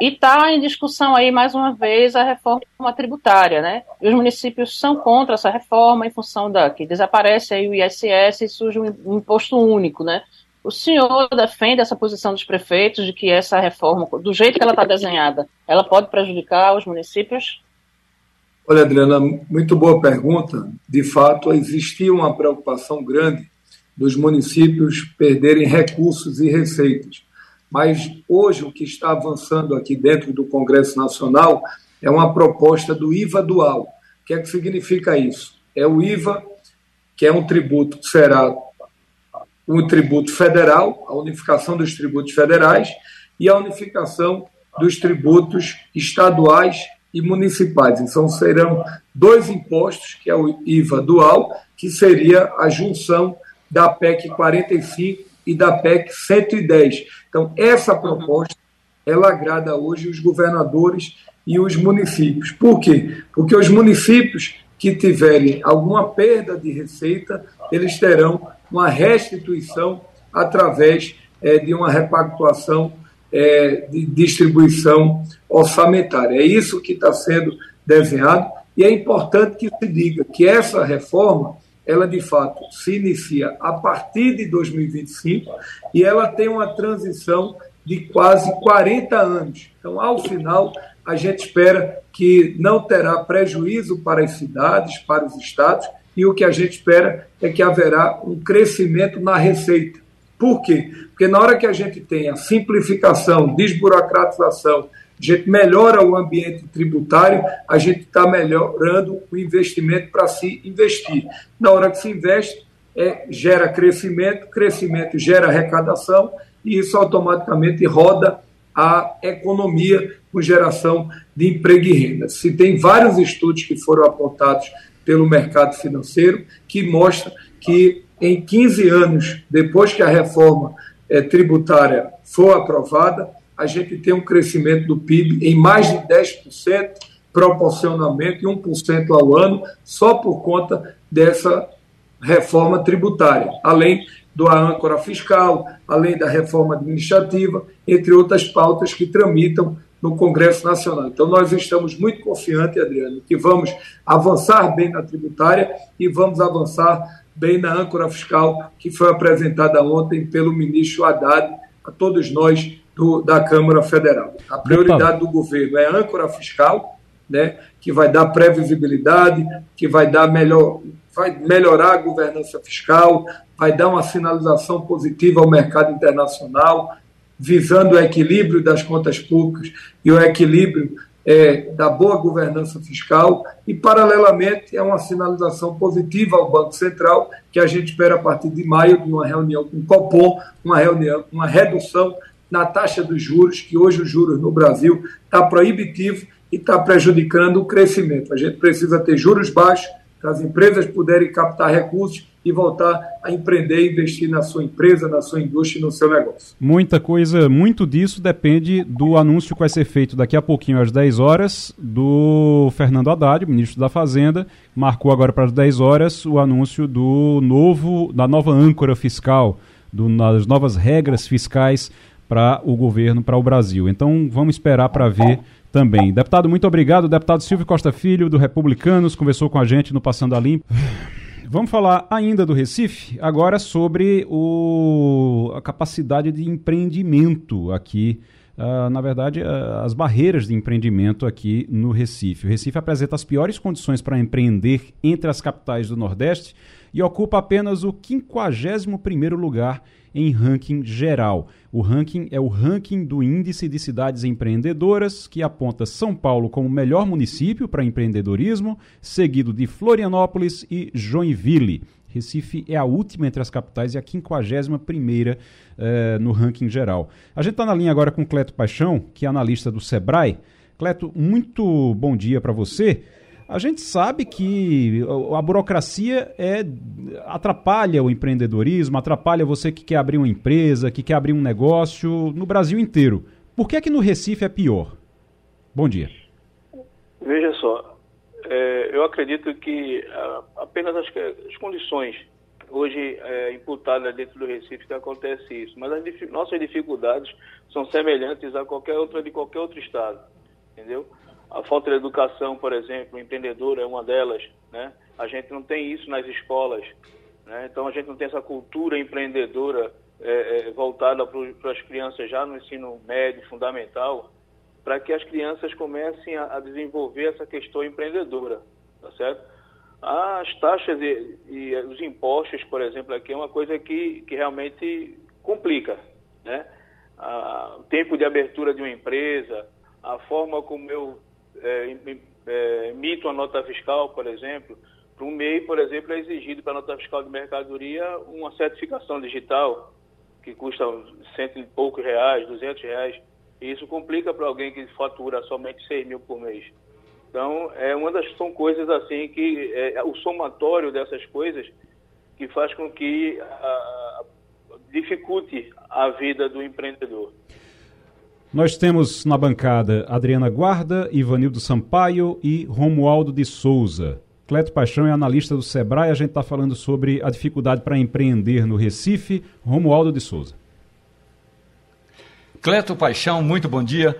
E está em discussão aí, mais uma vez, a reforma tributária, né? E os municípios são contra essa reforma em função da que desaparece aí o ISS e surge um imposto único, né? O senhor defende essa posição dos prefeitos de que essa reforma, do jeito que ela está desenhada, ela pode prejudicar os municípios? Olha, Adriana, muito boa pergunta. De fato, existia uma preocupação grande dos municípios perderem recursos e receitas. Mas hoje o que está avançando aqui dentro do Congresso Nacional é uma proposta do IVA dual. O que é que significa isso? É o IVA, que é um tributo que será um tributo federal, a unificação dos tributos federais e a unificação dos tributos estaduais e municipais. Então, serão dois impostos, que é o IVA dual, que seria a junção da PEC 45 e da PEC 110. Então, essa proposta, ela agrada hoje os governadores e os municípios. Por quê? Porque os municípios que tiverem alguma perda de receita, eles terão uma restituição através é, de uma repactuação é, de distribuição orçamentária. É isso que está sendo desenhado e é importante que se diga que essa reforma, ela de fato se inicia a partir de 2025 e ela tem uma transição de quase 40 anos. Então, ao final, a gente espera que não terá prejuízo para as cidades, para os estados, e o que a gente espera é que haverá um crescimento na receita. Por quê? Porque na hora que a gente tem a simplificação, desburocratização, a gente melhora o ambiente tributário, a gente está melhorando o investimento para se investir. Na hora que se investe, é, gera crescimento, crescimento gera arrecadação e isso automaticamente roda a economia com geração de emprego e renda. Se tem vários estudos que foram apontados pelo mercado financeiro que mostram que em 15 anos depois que a reforma é, tributária for aprovada, a gente tem um crescimento do PIB em mais de 10%, proporcionalmente 1% ao ano, só por conta dessa reforma tributária, além do âncora fiscal, além da reforma administrativa, entre outras pautas que tramitam no Congresso Nacional. Então, nós estamos muito confiantes, Adriano, que vamos avançar bem na tributária e vamos avançar bem na âncora fiscal que foi apresentada ontem pelo ministro Haddad a todos nós do, da Câmara Federal. A prioridade do governo é a âncora fiscal, né, que vai dar previsibilidade, que vai dar melhor, vai melhorar a governança fiscal, vai dar uma sinalização positiva ao mercado internacional, visando o equilíbrio das contas públicas e o equilíbrio é, da boa governança fiscal e, paralelamente, é uma sinalização positiva ao Banco Central, que a gente espera a partir de maio, de uma reunião com o Copom, uma, reunião, uma redução na taxa dos juros, que hoje os juros no Brasil está proibitivo e está prejudicando o crescimento. A gente precisa ter juros baixos para as empresas puderem captar recursos e voltar a empreender e investir na sua empresa, na sua indústria e no seu negócio. Muita coisa, muito disso depende do anúncio que vai ser feito daqui a pouquinho às 10 horas do Fernando Haddad, ministro da Fazenda, marcou agora para as 10 horas o anúncio do novo da nova âncora fiscal, do, das novas regras fiscais para o governo, para o Brasil. Então vamos esperar para ver também. Deputado, muito obrigado. deputado Silvio Costa Filho, do Republicanos, conversou com a gente no Passando a Limpo. Vamos falar ainda do Recife, agora sobre o, a capacidade de empreendimento aqui. Uh, na verdade, uh, as barreiras de empreendimento aqui no Recife. O Recife apresenta as piores condições para empreender entre as capitais do Nordeste e ocupa apenas o 51º lugar em ranking geral. O ranking é o ranking do Índice de Cidades Empreendedoras, que aponta São Paulo como melhor município para empreendedorismo, seguido de Florianópolis e Joinville. Recife é a última entre as capitais e a 51 primeira eh, no ranking geral. A gente está na linha agora com Cleto Paixão, que é analista do Sebrae. Cleto, muito bom dia para você. A gente sabe que a burocracia é, atrapalha o empreendedorismo, atrapalha você que quer abrir uma empresa, que quer abrir um negócio no Brasil inteiro. Por que é que no Recife é pior? Bom dia. Veja só, é, eu acredito que apenas as, as condições hoje é, dentro do Recife que acontece isso, mas as nossas dificuldades são semelhantes a qualquer outra de qualquer outro estado, entendeu? A falta de educação, por exemplo, empreendedora é uma delas, né? A gente não tem isso nas escolas, né? Então a gente não tem essa cultura empreendedora é, é, voltada para as crianças já no ensino médio, fundamental, para que as crianças comecem a, a, desenvolver essa questão empreendedora, tá certo? As taxas e, e, os impostos, por exemplo, aqui é uma coisa que, que realmente complica, né? o tempo de abertura de uma empresa, a forma como eu é, é, emite uma nota fiscal, por exemplo, para um MEI, por exemplo, é exigido para a nota fiscal de mercadoria uma certificação digital que custa cento e poucos reais, duzentos reais. E isso complica para alguém que fatura somente seis mil por mês. Então, é uma das são coisas assim que é, o somatório dessas coisas que faz com que a, a, dificulte a vida do empreendedor. Nós temos na bancada Adriana Guarda, Ivanildo Sampaio e Romualdo de Souza. Cleto Paixão é analista do Sebrae, a gente está falando sobre a dificuldade para empreender no Recife. Romualdo de Souza. Cleto Paixão, muito bom dia.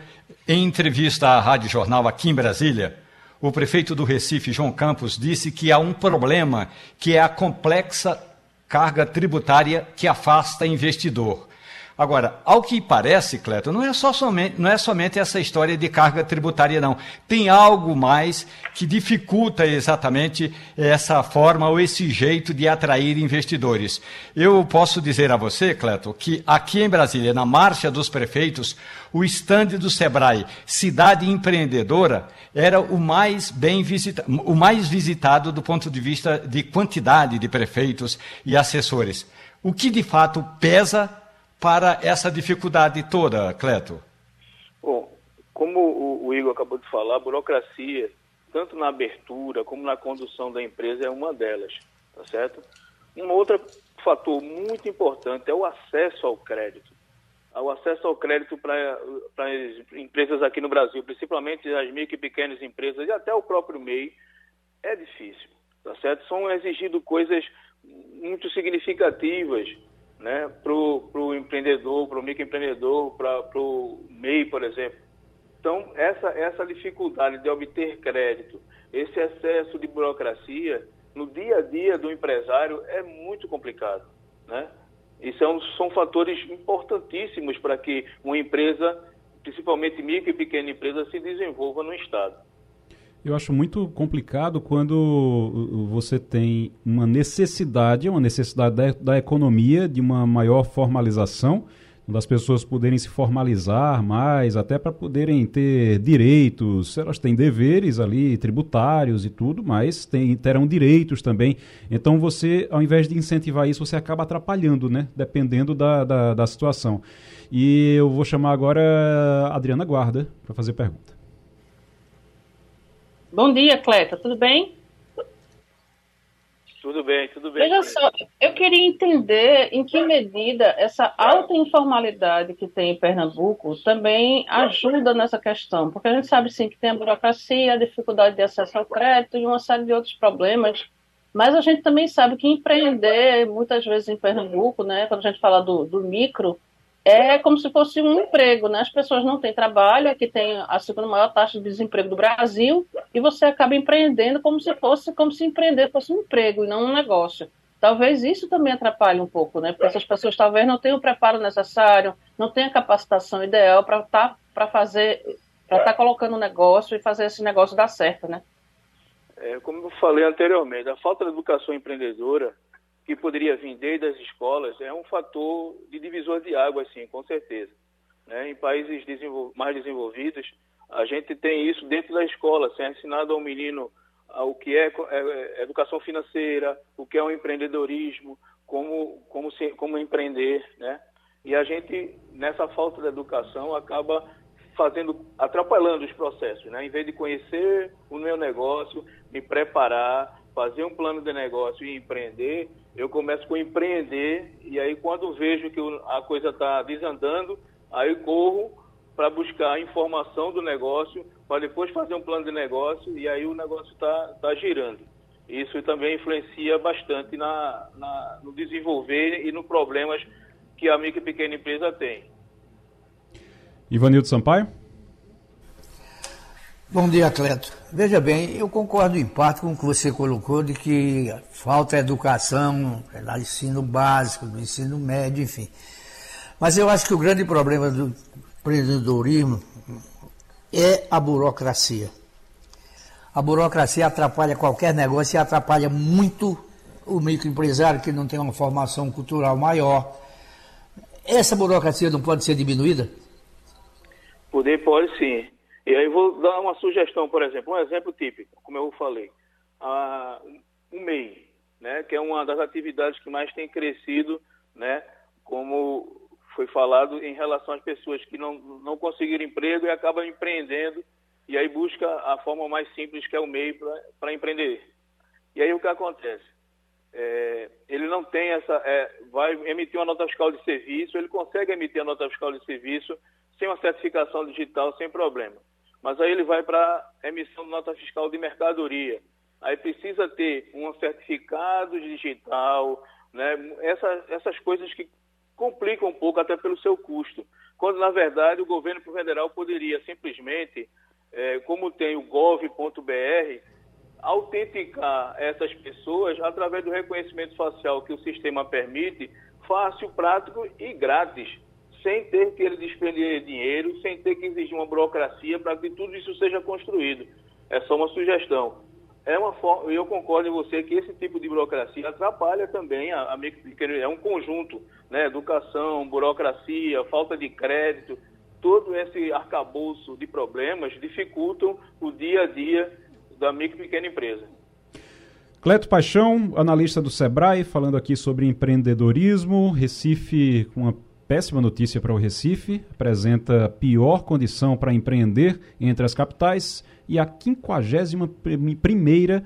Em entrevista à Rádio Jornal aqui em Brasília, o prefeito do Recife, João Campos, disse que há um problema, que é a complexa carga tributária que afasta investidor. Agora, ao que parece, Cleto, não é, só somente, não é somente essa história de carga tributária, não. Tem algo mais que dificulta exatamente essa forma ou esse jeito de atrair investidores. Eu posso dizer a você, Cleto, que aqui em Brasília, na Marcha dos Prefeitos, o estande do Sebrae, Cidade Empreendedora, era o mais bem visitado, o mais visitado do ponto de vista de quantidade de prefeitos e assessores. O que de fato pesa para essa dificuldade toda, Cleto? Bom, como o, o Igor acabou de falar, a burocracia, tanto na abertura como na condução da empresa, é uma delas, tá certo? Um outro fator muito importante é o acesso ao crédito. O acesso ao crédito para as empresas aqui no Brasil, principalmente as micro e pequenas empresas e até o próprio MEI, é difícil, tá certo? São exigidas coisas muito significativas né, para o empreendedor, para o microempreendedor, para o MEI, por exemplo. Então, essa, essa dificuldade de obter crédito, esse excesso de burocracia no dia a dia do empresário é muito complicado. Né? E são, são fatores importantíssimos para que uma empresa, principalmente micro e pequena empresa, se desenvolva no Estado. Eu acho muito complicado quando você tem uma necessidade, uma necessidade da, da economia, de uma maior formalização, das pessoas poderem se formalizar mais, até para poderem ter direitos. Elas têm deveres ali, tributários e tudo, mas tem, terão direitos também. Então você, ao invés de incentivar isso, você acaba atrapalhando, né? Dependendo da, da, da situação. E eu vou chamar agora a Adriana Guarda para fazer pergunta. Bom dia, Cleta, tudo bem? Tudo bem, tudo bem. Veja só, eu queria entender em que medida essa alta informalidade que tem em Pernambuco também ajuda nessa questão, porque a gente sabe sim que tem a burocracia, a dificuldade de acesso ao crédito e uma série de outros problemas, mas a gente também sabe que empreender, muitas vezes em Pernambuco, né, quando a gente fala do, do micro, é como se fosse um emprego, né? As pessoas não têm trabalho, aqui tem a segunda maior taxa de desemprego do Brasil, e você acaba empreendendo como se fosse como se empreender fosse um emprego e não um negócio. Talvez isso também atrapalhe um pouco, né? Porque essas pessoas talvez não tenham o preparo necessário, não tenham a capacitação ideal para estar tá, fazer, para estar tá colocando um negócio e fazer esse negócio dar certo, né? É, como eu falei anteriormente, a falta de educação empreendedora que poderia vir desde as escolas é um fator de divisor de água, sim, com certeza. Né? Em países desenvol mais desenvolvidos, a gente tem isso dentro da escola, ser ensinado ao menino o que é, é, é, educação financeira, o que é o empreendedorismo, como, como, se, como empreender, né? E a gente, nessa falta de educação, acaba fazendo, atrapalhando os processos, né? Em vez de conhecer o meu negócio, me preparar, fazer um plano de negócio e empreender, eu começo com empreender e aí quando vejo que a coisa está desandando, aí corro para buscar informação do negócio, para depois fazer um plano de negócio e aí o negócio está tá girando. Isso também influencia bastante na, na, no desenvolver e nos problemas que a micro e pequena empresa tem. Ivanildo Sampaio? Bom dia, Cleto. Veja bem, eu concordo em parte com o que você colocou de que falta educação no ensino básico, no ensino médio, enfim. Mas eu acho que o grande problema do empreendedorismo é a burocracia. A burocracia atrapalha qualquer negócio e atrapalha muito o microempresário que não tem uma formação cultural maior. Essa burocracia não pode ser diminuída? Poder pode sim. E aí vou dar uma sugestão, por exemplo, um exemplo típico, como eu falei. Ah, o MEI, né, que é uma das atividades que mais tem crescido, né, como foi falado em relação às pessoas que não, não conseguiram emprego e acabam empreendendo e aí busca a forma mais simples que é o MEI para empreender. E aí o que acontece? É, ele não tem essa, é, vai emitir uma nota fiscal de serviço, ele consegue emitir a nota fiscal de serviço sem uma certificação digital, sem problema mas aí ele vai para emissão de nota fiscal de mercadoria. Aí precisa ter um certificado digital, né? Essa, essas coisas que complicam um pouco até pelo seu custo. Quando, na verdade, o governo federal poderia simplesmente, é, como tem o gov.br, autenticar essas pessoas através do reconhecimento facial que o sistema permite, fácil, prático e grátis sem ter que ele despender dinheiro, sem ter que exigir uma burocracia para que tudo isso seja construído. É só uma sugestão. É uma forma, eu concordo com você que esse tipo de burocracia atrapalha também a, a é um conjunto, né? Educação, burocracia, falta de crédito, todo esse arcabouço de problemas dificultam o dia a dia da micro e pequena empresa. Cleto Paixão, analista do Sebrae, falando aqui sobre empreendedorismo, Recife com uma péssima notícia para o Recife, apresenta pior condição para empreender entre as capitais e a 51 primeira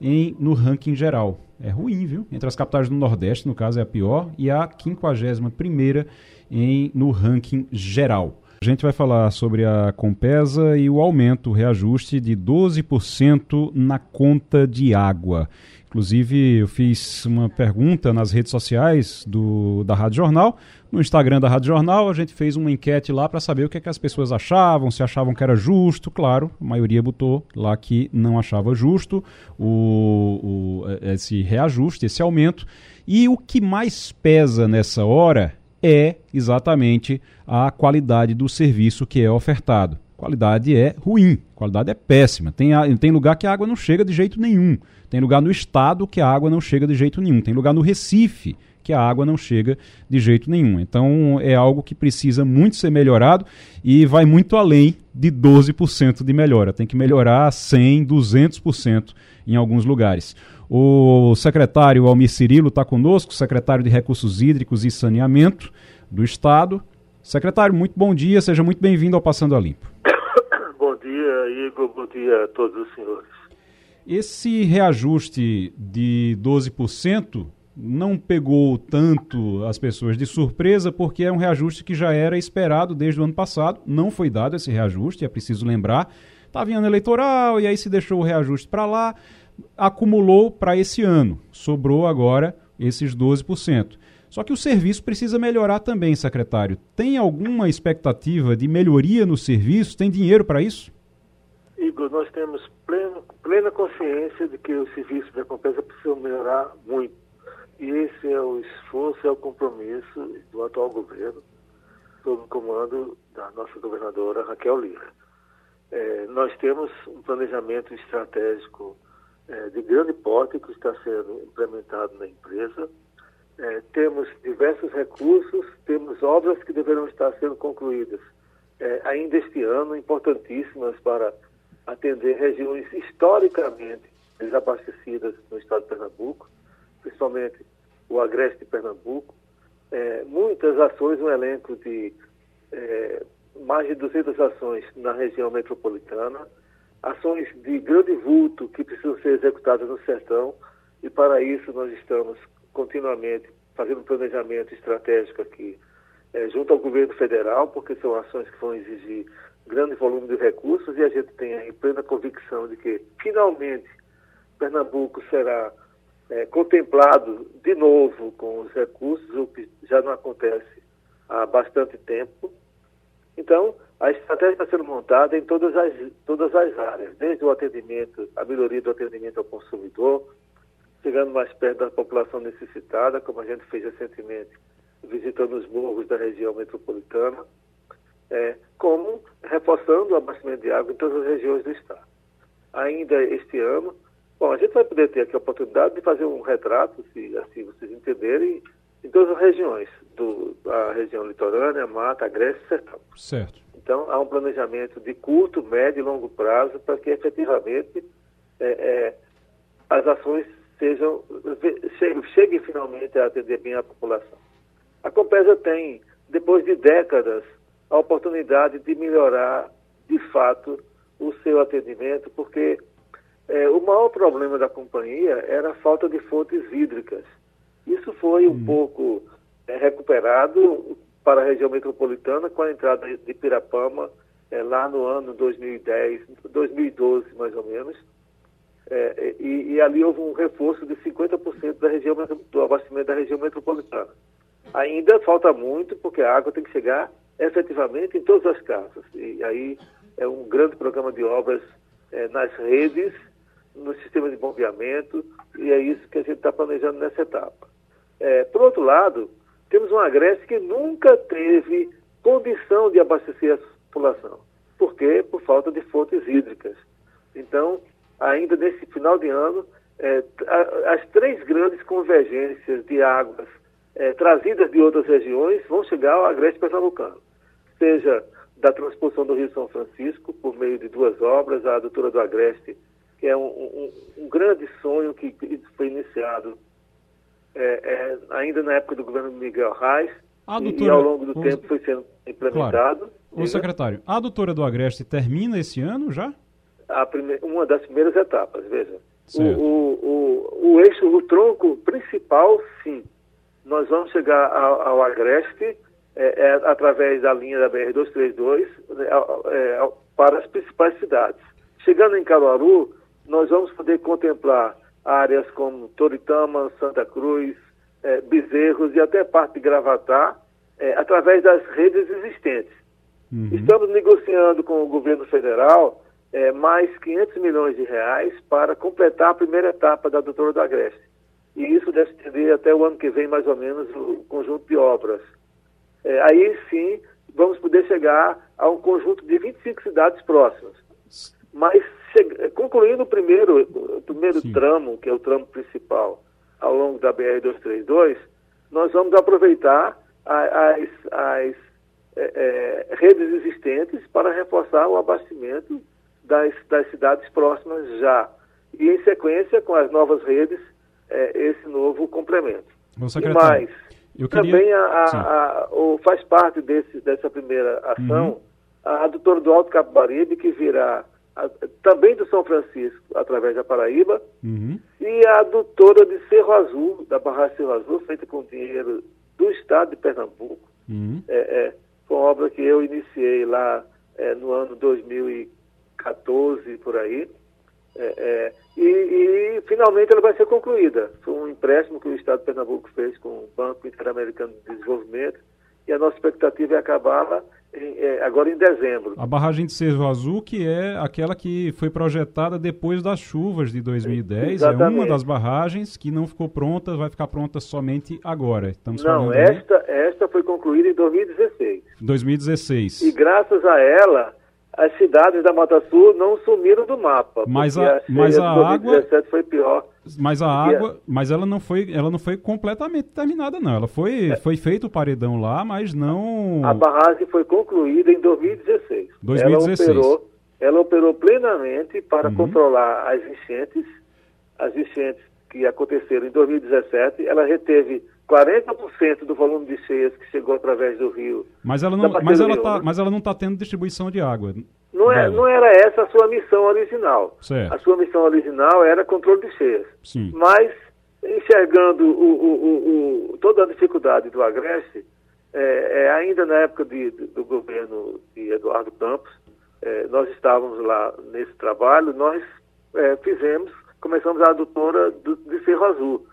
em, no ranking geral. É ruim, viu? Entre as capitais do Nordeste, no caso, é a pior, e a 51 primeira em, no ranking geral. A gente vai falar sobre a Compesa e o aumento, o reajuste de 12% na conta de água. Inclusive, eu fiz uma pergunta nas redes sociais do, da Rádio Jornal. No Instagram da Rádio Jornal, a gente fez uma enquete lá para saber o que, é que as pessoas achavam, se achavam que era justo. Claro, a maioria botou lá que não achava justo o, o, esse reajuste, esse aumento. E o que mais pesa nessa hora é exatamente a qualidade do serviço que é ofertado. qualidade é ruim, qualidade é péssima. Tem, tem lugar que a água não chega de jeito nenhum. Tem lugar no estado que a água não chega de jeito nenhum. Tem lugar no Recife que a água não chega de jeito nenhum. Então é algo que precisa muito ser melhorado e vai muito além de 12% de melhora. Tem que melhorar 100, 200% em alguns lugares. O secretário Almir Cirilo está conosco, secretário de Recursos Hídricos e Saneamento do Estado. Secretário, muito bom dia, seja muito bem-vindo ao Passando a Limpo. Bom dia, Igor, bom dia a todos os senhores. Esse reajuste de 12% não pegou tanto as pessoas de surpresa, porque é um reajuste que já era esperado desde o ano passado. Não foi dado esse reajuste, é preciso lembrar. Estava em ano eleitoral e aí se deixou o reajuste para lá, acumulou para esse ano. Sobrou agora esses 12%. Só que o serviço precisa melhorar também, secretário. Tem alguma expectativa de melhoria no serviço? Tem dinheiro para isso? Igor, nós temos pleno, plena consciência de que o serviço de recompensa precisa melhorar muito. Esse é o esforço, é o compromisso do atual governo, sob o comando da nossa governadora Raquel Lira. É, nós temos um planejamento estratégico é, de grande porte que está sendo implementado na empresa é, temos diversos recursos, temos obras que deverão estar sendo concluídas é, ainda este ano, importantíssimas para atender regiões historicamente desabastecidas no estado de Pernambuco, principalmente o Agreste de Pernambuco. É, muitas ações, um elenco de é, mais de 200 ações na região metropolitana, ações de grande vulto que precisam ser executadas no sertão, e para isso nós estamos continuamente fazendo planejamento estratégico aqui, é, junto ao governo federal, porque são ações que vão exigir grande volume de recursos e a gente tem aí plena convicção de que, finalmente, Pernambuco será é, contemplado de novo com os recursos, o que já não acontece há bastante tempo. Então, a estratégia está sendo montada em todas as, todas as áreas, desde o atendimento, a melhoria do atendimento ao consumidor, chegando mais perto da população necessitada, como a gente fez recentemente, visitando os morros da região metropolitana, é, como reforçando o abastecimento de água em todas as regiões do estado. Ainda este ano, bom, a gente vai poder ter aqui a oportunidade de fazer um retrato, se assim vocês entenderem, em todas as regiões, do, a região litorânea, Mata, Agreste e Sertão. Certo. Então, há um planejamento de curto, médio e longo prazo para que efetivamente é, é, as ações sejam, cheguem, cheguem finalmente a atender bem a população. A Compesa tem, depois de décadas, a oportunidade de melhorar, de fato, o seu atendimento, porque é, o maior problema da companhia era a falta de fontes hídricas. Isso foi um hum. pouco é, recuperado para a região metropolitana com a entrada de Pirapama é, lá no ano 2010, 2012 mais ou menos, é, e, e, ali houve um reforço de 50% da região, do abastecimento da região metropolitana. Ainda falta muito, porque a água tem que chegar efetivamente em todas as casas. E aí é um grande programa de obras é, nas redes, no sistema de bombeamento, e é isso que a gente está planejando nessa etapa. É, por outro lado, temos uma Grécia que nunca teve condição de abastecer a população. Por quê? Por falta de fontes hídricas. Então, ainda nesse final de ano, é, as três grandes convergências de águas é, trazidas de outras regiões vão chegar ao agreste pernambucano. Seja da transposição do Rio São Francisco, por meio de duas obras, a adutora do Agreste, que é um, um, um grande sonho que foi iniciado é, é, ainda na época do governo Miguel Reis, e, e, ao longo do tempo foi sendo implementado. Claro. O secretário, a adutora do Agreste termina esse ano já? prime... uma das primeiras etapas, veja. O, o, o, o, eixo, o tronco principal, sim. Nós vamos chegar ao, ao Agreste é, é, através da linha da BR-232 né, é, para as principais cidades. Chegando em Caruaru, nós vamos poder contemplar áreas como Toritama, Santa Cruz, é, Bezerros e até parte de Gravatar, é, através das redes existentes. Uhum. Estamos negociando com o governo federal é, mais 500 milhões de reais para completar a primeira etapa da Doutora do Agreste. E isso deve estender até o ano que vem, mais ou menos, o conjunto de obras. É, aí sim, vamos poder chegar a um conjunto de 25 cidades próximas. Mas, concluindo o primeiro, o primeiro tramo, que é o tramo principal, ao longo da BR-232, nós vamos aproveitar as, as é, é, redes existentes para reforçar o abastecimento das, das cidades próximas já. E, em sequência, com as novas redes, é, esse novo complemento. E mais, queria... também a, a, a, o, faz parte desse, dessa primeira ação uhum. a adutora do Alto Capibaribe, que virá também do São Francisco, através da Paraíba, uhum. e a adutora de Cerro Azul, da barragem Cerro Azul, feita com dinheiro do Estado de Pernambuco. Uhum. É, é, foi uma obra que eu iniciei lá é, no ano 2014, por aí. É, é, e, e, finalmente ela vai ser concluída. Foi um empréstimo que o Estado de Pernambuco fez com o Banco Interamericano de Desenvolvimento e a nossa expectativa é acabá-la é, agora em dezembro. A barragem de Cerro Azul, que é aquela que foi projetada depois das chuvas de 2010, Exatamente. é uma das barragens que não ficou pronta, vai ficar pronta somente agora. Estamos não, esta, esta foi concluída em 2016. 2016. E graças a ela, as cidades da Mata Sul não sumiram do mapa. Mas a, a mas a água foi pior. Mas a água, mas ela não foi, ela não foi completamente terminada não. Ela foi, é. foi feito o paredão lá, mas não. A barragem foi concluída em 2016. 2016. Ela operou, ela operou plenamente para uhum. controlar as enchentes, as enchentes que aconteceram em 2017. Ela reteve 40% do volume de cheias que chegou através do rio. Mas ela não, mas ela, tá, mas ela não está tendo distribuição de água. Não, é, não era essa a sua missão original. Certo. A sua missão original era controle de cheias. Sim. Mas, enxergando o, o, o, toda a dificuldade do Agreste, é, é, ainda na época de, do governo de Eduardo Campos, é, nós estávamos lá nesse trabalho, nós é, fizemos, começamos a adutora do, de Cerro Azul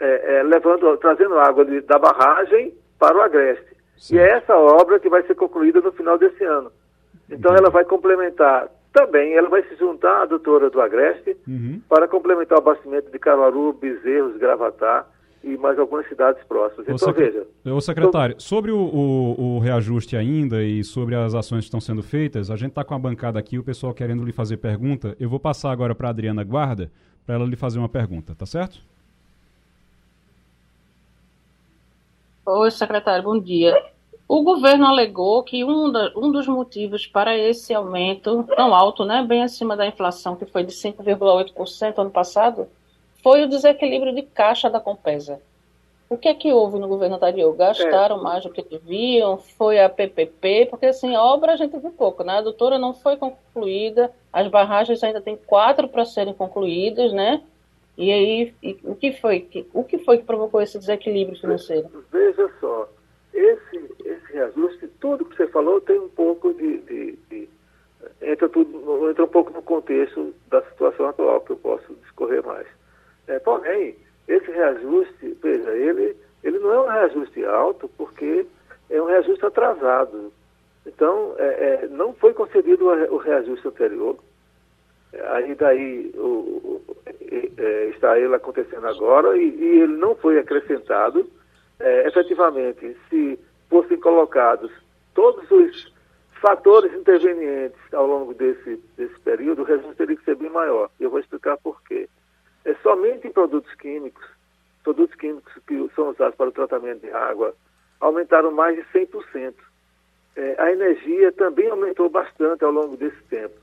é, é, levando, trazendo água de, da barragem para o Agreste. Sim. E é essa obra que vai ser concluída no final desse ano. Então ela vai complementar também, ela vai se juntar à doutora do Agreste uhum. para complementar o abastecimento de Caruaru, Bezerros, Gravatar e mais algumas cidades próximas. Então, veja. Ô, secretário, sobre o, o, o, reajuste ainda e sobre as ações que estão sendo feitas, a gente está com a bancada aqui, o pessoal querendo lhe fazer pergunta. Eu vou passar agora para a Adriana Guarda para ela lhe fazer uma pergunta, tá certo? Oi, secretário, bom dia. O governo alegou que um, da, um dos motivos para esse aumento tão alto, né, bem acima da inflação, que foi de 5,8% ano passado, foi o desequilíbrio de caixa da Compesa. O que é que houve no governo anterior? Gastaram é. mais do que deviam? Foi a PPP? Porque, assim, obra a gente viu pouco, né? A doutora não foi concluída, as barragens ainda tem quatro para serem concluídas, né? E aí, e, o, que foi que, o que foi que provocou esse desequilíbrio financeiro? Veja só, esse, esse reajuste, tudo que você falou tem um pouco de, de, de entra, tudo, entra um pouco no contexto da situação atual, que eu posso discorrer mais. É, porém, esse reajuste, veja, ele, ele não é um reajuste alto porque é um reajuste atrasado. Então, é, é, não foi concedido o reajuste anterior, Aí daí o, o, é, está ele acontecendo agora e, e, ele não foi acrescentado. É, efetivamente, se fossem colocados todos os fatores intervenientes ao longo desse, desse período, o resultado teria que ser bem maior. Eu vou explicar por quê. É somente em produtos químicos, produtos químicos que são usados para o tratamento de água, aumentaram mais de 100%. É, a energia também aumentou bastante ao longo desse tempo.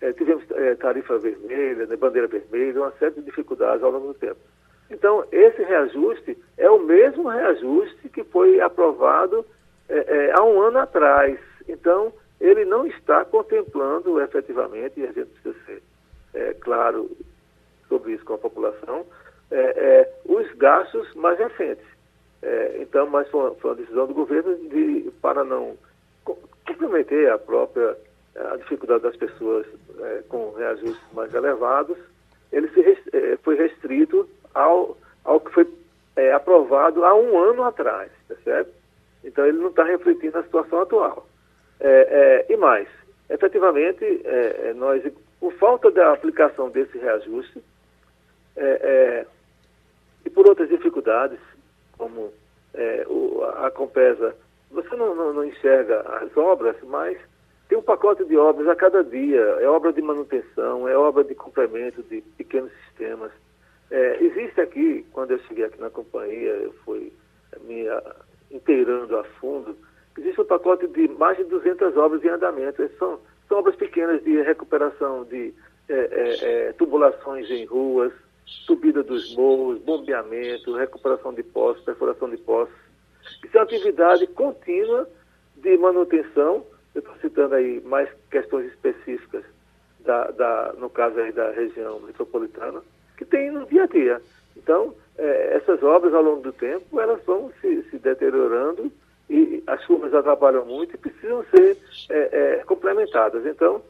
É, tivemos é, tarifa vermelha, né, bandeira vermelha, uma série de dificuldades ao longo do tempo. Então, esse reajuste é o mesmo reajuste que foi aprovado é, é, há um ano atrás. Então, ele não está contemplando efetivamente, e a gente precisa ser é, claro sobre isso com a população, é, os gastos mais recentes. então, mas foi uma, foi uma, decisão do governo de, para não comprometer a própria a dificuldade das pessoas é, com reajustes mais elevados, ele se, é, foi restrito ao, ao que foi é, aprovado há um ano atrás, tá certo? Então ele não está refletindo a situação atual. É, é, e mais, efetivamente, é, nós, por falta da aplicação desse reajuste, e por outras dificuldades, como o, a Compesa você não, não, não enxerga as obras, mas tem um pacote de obras a cada dia. É obra de manutenção, é obra de complemento de pequenos sistemas. É, existe aqui, quando eu cheguei aqui na companhia, eu fui me inteirando a fundo, existe um pacote de mais de 200 obras em andamento. São, são obras pequenas de recuperação de é, é, é, tubulações em ruas, subida dos morros, bombeamento, recuperação de poços, perfuração de poços. Isso é uma atividade contínua de manutenção. Eu estou citando aí mais questões específicas, da, da, no caso aí da região metropolitana, que tem no dia a dia. Então, é, essas obras, ao longo do tempo, elas vão se, se deteriorando e as chuvas atrapalham muito e precisam ser é, é, complementadas. Então,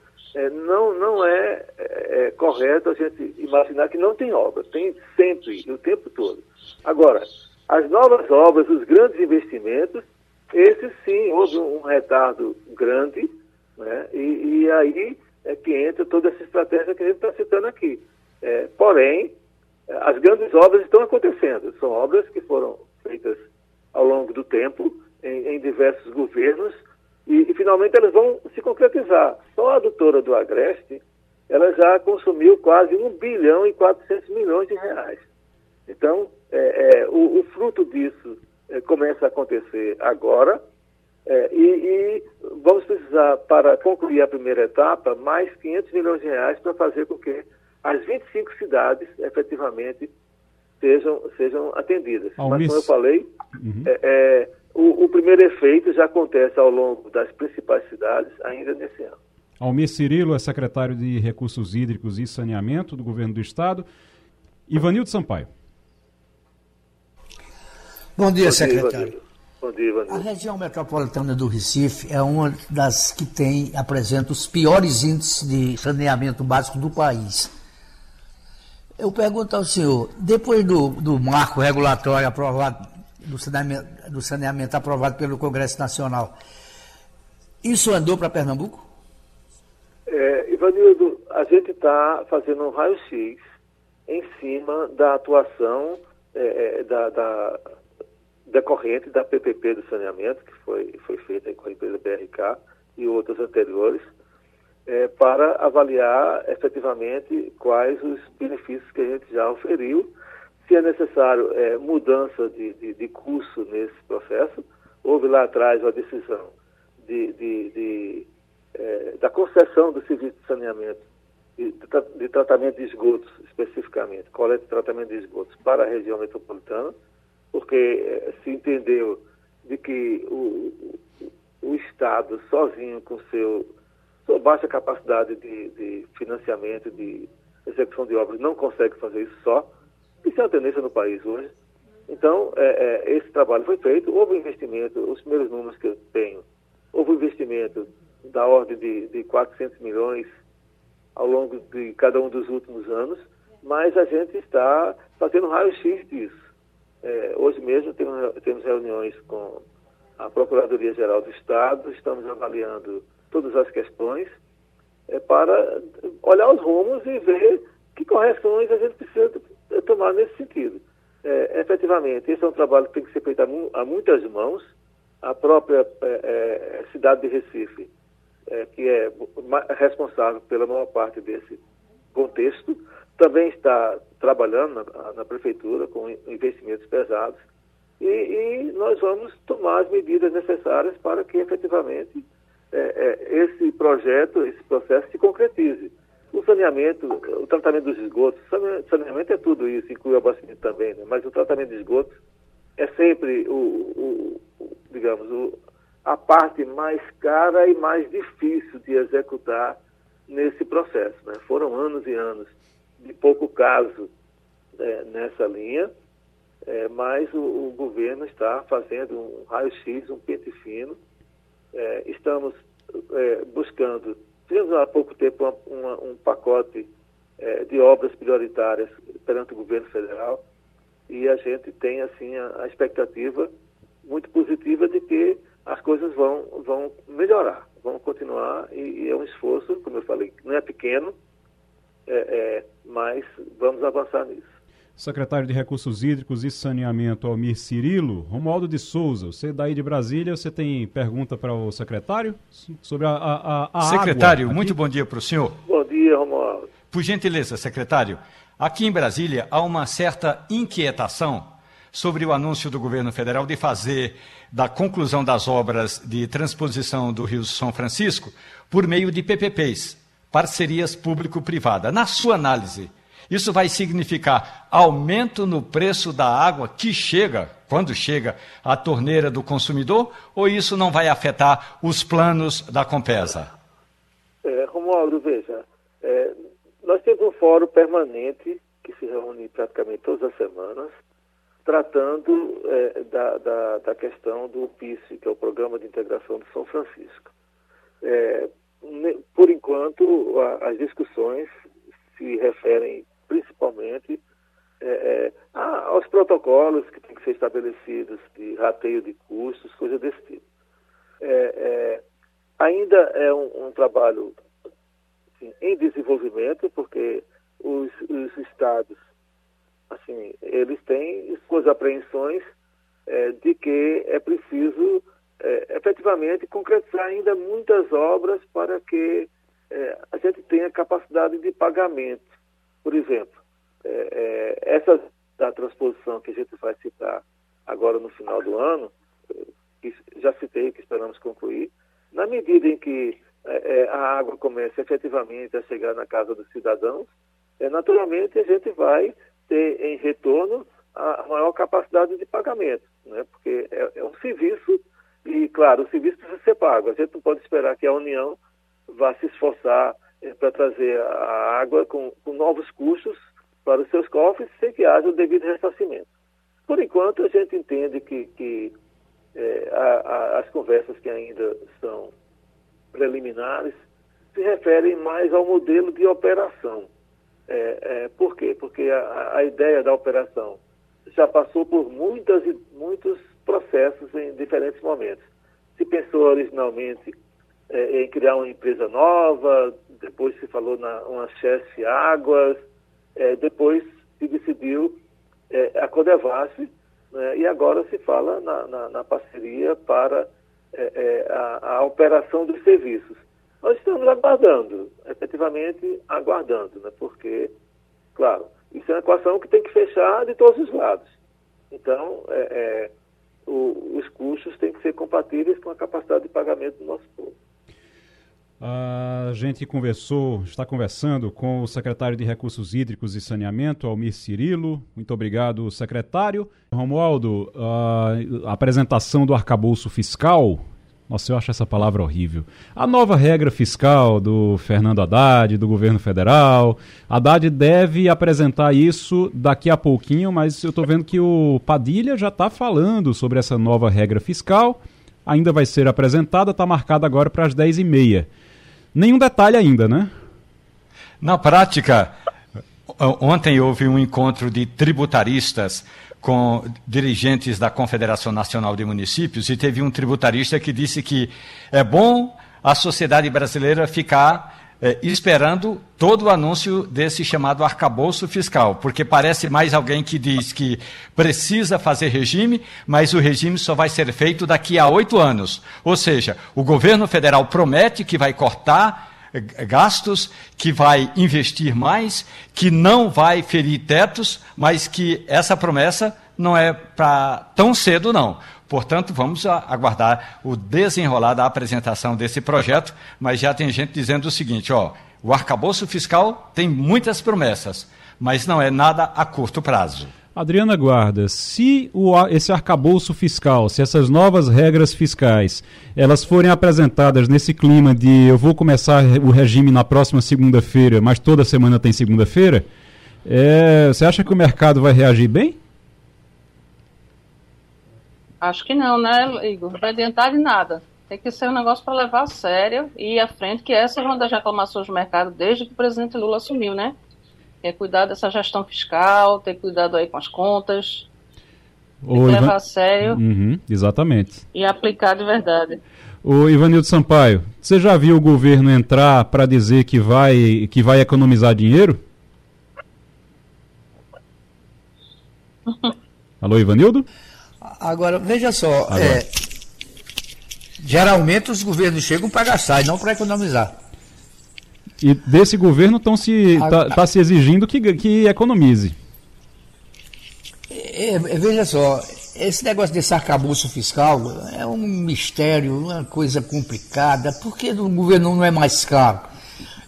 não, não é, correto a gente imaginar que não tem obra. Tem sempre, o tempo todo. Agora, as novas obras, os grandes investimentos, esses sim, houve um retardo grande, né? e, e aí é que entra toda essa estratégia que a gente está citando aqui. É, porém, as grandes obras estão acontecendo. São obras que foram feitas ao longo do tempo, em, em diversos governos, e, e, finalmente elas vão se concretizar. Só a adutora do Agreste, ela já consumiu quase 1 bilhão e 400 milhões de reais. Então, é, é, o, o, fruto disso é, começa a acontecer agora, é, e, e, vamos precisar, para concluir a primeira etapa, mais 500 milhões de reais para fazer com que as 25 cidades, efetivamente, sejam, sejam atendidas. Mas, como eu falei, uhum. É, é o, o, primeiro efeito já acontece ao longo das principais cidades ainda nesse ano. Almir Cirilo é secretário de Recursos Hídricos e Saneamento do Governo do Estado. Ivanildo Sampaio. Bom dia, Bom secretário. Dia, Bom dia, Ivanildo. A região metropolitana do Recife é uma das que tem, apresenta os piores índices de saneamento básico do país. Eu pergunto ao senhor, depois do, do marco regulatório aprovado do saneamento, do saneamento aprovado pelo Congresso Nacional. Isso andou para Pernambuco? É, Ivanildo, a gente está fazendo um raio-x em cima da atuação é, é da, da, decorrente da PPP do saneamento, que foi, foi feita com a empresa BRK e outras anteriores, é, para avaliar efetivamente quais os benefícios que a gente já oferiu se é necessário é, mudança de, de, de, curso nesse processo, houve lá atrás uma decisão de, é, da concessão do serviço de saneamento, de, de, tratamento de esgotos especificamente, coleta e tratamento de esgotos para a região metropolitana, porque é, se entendeu de que o, o Estado sozinho com seu sua baixa capacidade de, de financiamento, de execução de obras, não consegue fazer isso só, isso é uma tendência no país hoje. Então, é, é, esse trabalho foi feito, houve investimento, os primeiros números que eu tenho, houve investimento da ordem de, de 400 milhões ao longo de cada um dos últimos anos, mas a gente está fazendo raio-x disso. É, hoje mesmo temos, temos reuniões com a Procuradoria-Geral do Estado, estamos avaliando todas as questões é, para olhar os rumos e ver que correções a gente precisa tomar nesse sentido. É, efetivamente, esse é um trabalho que tem que ser feito a, a muitas mãos. A própria é, é, cidade de Recife, é, que é responsável pela maior parte desse contexto, também está trabalhando na, na prefeitura com investimentos pesados e, e, nós vamos tomar as medidas necessárias para que efetivamente esse projeto, esse processo se concretize. O saneamento, o tratamento dos esgotos, saneamento é tudo isso, inclui o abastecimento também, né? mas o tratamento de esgotos é sempre o, o digamos, o, a parte mais cara e mais difícil de executar nesse processo. Né? Foram anos e anos de pouco caso né, nessa linha, é, mas o, o, governo está fazendo um raio-x, um pente fino. É, estamos é, buscando Tivemos há pouco tempo uma, um pacote é, de obras prioritárias perante o governo federal e a gente tem assim a, a expectativa muito positiva de que as coisas vão, vão melhorar, vão continuar e, e é um esforço, como eu falei, não é pequeno, é, é, mas vamos avançar nisso. Secretário de Recursos Hídricos e Saneamento, Almir Cirilo. Romualdo de Souza, você daí de Brasília, você tem pergunta para o secretário sobre a, a, a Secretário, água muito bom dia para o senhor. Bom dia, Romualdo. Por gentileza, secretário, aqui em Brasília há uma certa inquietação sobre o anúncio do governo federal de fazer da conclusão das obras de transposição do Rio São Francisco por meio de PPPs, parcerias público-privada. Na sua análise, isso vai significar aumento no preço da água que chega, quando chega, à torneira do consumidor, ou isso não vai afetar os planos da Compesa? É, Romualdo, veja, é, nós temos um fórum permanente que se reúne praticamente todas as semanas, tratando é, da, da, da, questão do PIS, que é o Programa de Integração de São Francisco. É, por enquanto, a, as discussões se referem principalmente é, é, aos protocolos que têm que ser estabelecidos de rateio de custos, coisa desse tipo. É, é, ainda é um, um trabalho assim, em desenvolvimento, porque os, os, estados, assim, eles têm suas apreensões é, de que é preciso é, efetivamente concretizar ainda muitas obras para que a gente tenha capacidade de pagamento. Por exemplo, é, é, essa da transposição que a gente vai citar agora no final do ano, que já citei, que esperamos concluir, na medida em que é, é, a água comece efetivamente a chegar na casa dos cidadãos, é, naturalmente a gente vai ter em retorno a maior capacidade de pagamento, né? porque é, é, um serviço e, claro, o serviço precisa ser pago. A gente não pode esperar que a União vá se esforçar para trazer a água com, com, novos custos para os seus cofres sem que haja o devido ressarcimento. Por enquanto, a gente entende que, que é, a, a, as conversas que ainda são preliminares se referem mais ao modelo de operação. É, é, por quê? Porque a, a, ideia da operação já passou por muitas muitos processos em diferentes momentos. Se pensou originalmente é, em criar uma empresa nova, depois se falou na uma chefe águas, é, depois se decidiu é, a Codevasf, né, e agora se fala na, na, na parceria para é, é, a, a, operação dos serviços. Nós estamos aguardando, efetivamente aguardando, né, porque, claro, isso é uma equação que tem que fechar de todos os lados. Então, é, é, o, os custos têm que ser compatíveis com a capacidade de pagamento do nosso. A gente conversou, está conversando com o secretário de Recursos Hídricos e Saneamento, Almir Cirilo. Muito obrigado, secretário. Romualdo, a apresentação do arcabouço fiscal. Nossa, eu acho essa palavra horrível. A nova regra fiscal do Fernando Haddad, do governo federal. Haddad deve apresentar isso daqui a pouquinho, mas eu estou vendo que o Padilha já está falando sobre essa nova regra fiscal. Ainda vai ser apresentada, está marcada agora para as 10h30. Nenhum detalhe ainda, né? Na prática, ontem houve um encontro de tributaristas com dirigentes da Confederação Nacional de Municípios e teve um tributarista que disse que é bom a sociedade brasileira ficar é, esperando todo o anúncio desse chamado arcabouço fiscal, porque parece mais alguém que diz que precisa fazer regime, mas o regime só vai ser feito daqui a oito anos. Ou seja, o governo federal promete que vai cortar é, gastos, que vai investir mais, que não vai ferir tetos, mas que essa promessa não é para tão cedo, não. Portanto, vamos aguardar o desenrolar da apresentação desse projeto, mas já tem gente dizendo o seguinte, ó, o arcabouço fiscal tem muitas promessas, mas não é nada a curto prazo. Adriana Guarda, se o, esse arcabouço fiscal, se essas novas regras fiscais, elas forem apresentadas nesse clima de eu vou começar o regime na próxima segunda-feira, mas toda semana tem segunda-feira, é, você acha que o mercado vai reagir bem? Acho que não, né, Igor? Não vai adiantar de nada. Tem que ser um negócio para levar a sério e ir à frente, que essa é uma das reclamações do mercado desde que o presidente Lula assumiu, né? Ter cuidado dessa gestão fiscal, ter cuidado aí com as contas. Tem que levar a sério. Uhum, exatamente. E aplicar de verdade. O Ivanildo Sampaio, você já viu o governo entrar para dizer que vai, que vai economizar dinheiro? Alô, Ivanildo? Agora, veja só, é, geralmente os governos chegam para gastar e não para economizar. E desse governo estão se, tá, tá, se exigindo que, que economize. É, é, veja só, esse negócio desse arcabouço fiscal é um mistério, uma coisa complicada. Por que o governo não é mais caro?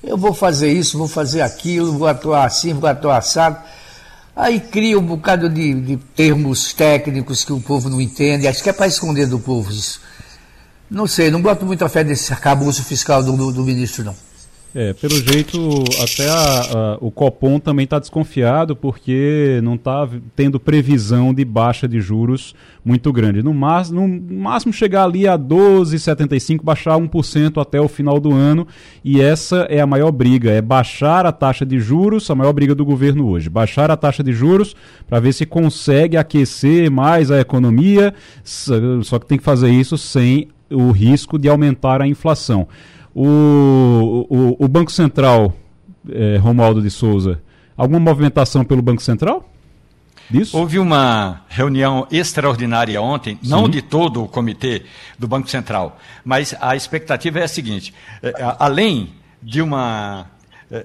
Eu vou fazer isso, vou fazer aquilo, vou atuar assim, vou atuar assado. Aí cria um bocado de, de termos técnicos que o povo não entende. Acho que é para esconder do povo isso. Não sei, não boto muita fé nesse arcabouço fiscal do, do, do ministro, não. É, pelo jeito, até a, a, o Copom também está desconfiado porque não está tendo previsão de baixa de juros muito grande. No, mas, no máximo chegar ali a 12,75, baixar 1% até o final do ano. E essa é a maior briga, é baixar a taxa de juros, a maior briga do governo hoje. Baixar a taxa de juros para ver se consegue aquecer mais a economia, só que tem que fazer isso sem o risco de aumentar a inflação. O, o, o Banco Central, é, Romualdo de Souza, alguma movimentação pelo Banco Central? Disso? Houve uma reunião extraordinária ontem, Sim. não de todo o comitê do Banco Central, mas a expectativa é a seguinte: é, além de uma é,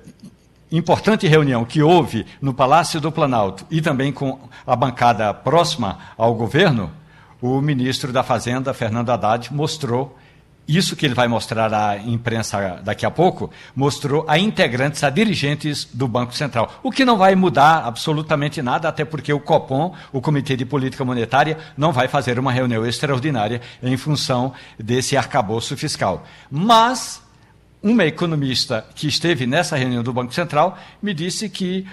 importante reunião que houve no Palácio do Planalto e também com a bancada próxima ao governo, o ministro da Fazenda, Fernando Haddad, mostrou isso que ele vai mostrar à imprensa daqui a pouco, mostrou a integrantes, a dirigentes do Banco Central. O que não vai mudar absolutamente nada, até porque o COPOM, o Comitê de Política Monetária, não vai fazer uma reunião extraordinária em função desse arcabouço fiscal. Mas uma economista que esteve nessa reunião do Banco Central me disse que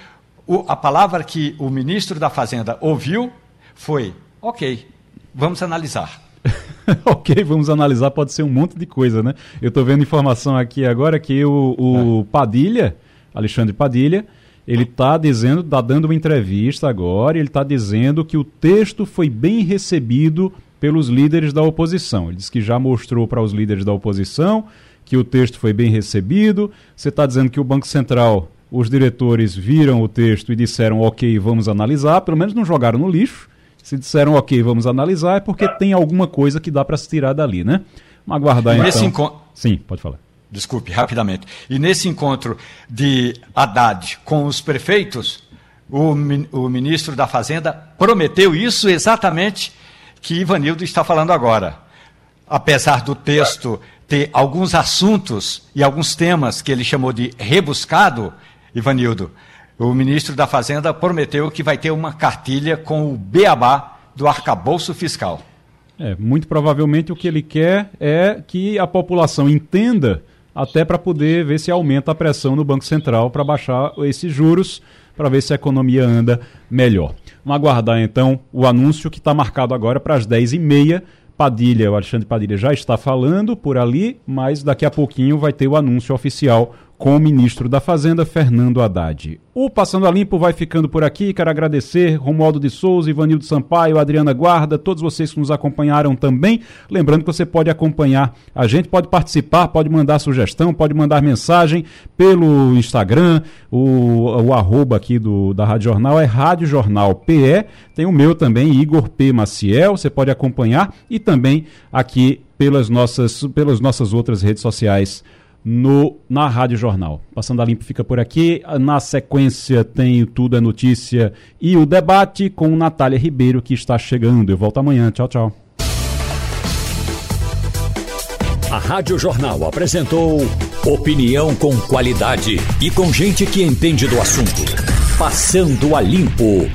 o, a palavra que o ministro da Fazenda ouviu foi: ok, vamos analisar. ok, vamos analisar, pode ser um monte de coisa, né? Eu estou vendo informação aqui agora que o, o é. Padilha, Alexandre Padilha, ele está dizendo, está dando uma entrevista agora, ele está dizendo que o texto foi bem recebido pelos líderes da oposição. Ele disse que já mostrou para os líderes da oposição que o texto foi bem recebido. Você está dizendo que o Banco Central, os diretores viram o texto e disseram, ok, vamos analisar, pelo menos não jogaram no lixo. Se disseram, ok, vamos analisar, é porque tem alguma coisa que dá para se tirar dali, né? Vamos aguardar e então. Encont... Sim, pode falar. Desculpe, rapidamente. E nesse encontro de Haddad com os prefeitos, o, o ministro da Fazenda prometeu isso exatamente que Ivanildo está falando agora. Apesar do texto ter alguns assuntos e alguns temas que ele chamou de rebuscado, Ivanildo, o ministro da Fazenda prometeu que vai ter uma cartilha com o beabá do arcabouço fiscal. É, muito provavelmente o que ele quer é que a população entenda, até para poder ver se aumenta a pressão no Banco Central para baixar esses juros, para ver se a economia anda melhor. Vamos aguardar então o anúncio que está marcado agora para as 10h30. Padilha, o Alexandre Padilha já está falando por ali, mas daqui a pouquinho vai ter o anúncio oficial com o ministro da Fazenda, Fernando Haddad. O Passando a Limpo vai ficando por aqui. Quero agradecer Romualdo de Souza, Ivanildo Sampaio, Adriana Guarda, todos vocês que nos acompanharam também. Lembrando que você pode acompanhar a gente, pode participar, pode mandar sugestão, pode mandar mensagem pelo Instagram. O, o arroba aqui do, da Rádio Jornal é Rádio Jornal PE. Tem o meu também, Igor P. Maciel. Você pode acompanhar e também aqui pelas nossas, pelas nossas outras redes sociais no, na Rádio Jornal. Passando a Limpo fica por aqui. Na sequência tem Tudo é Notícia e o debate com Natália Ribeiro, que está chegando. Eu volto amanhã. Tchau, tchau. A Rádio Jornal apresentou opinião com qualidade e com gente que entende do assunto. Passando a Limpo.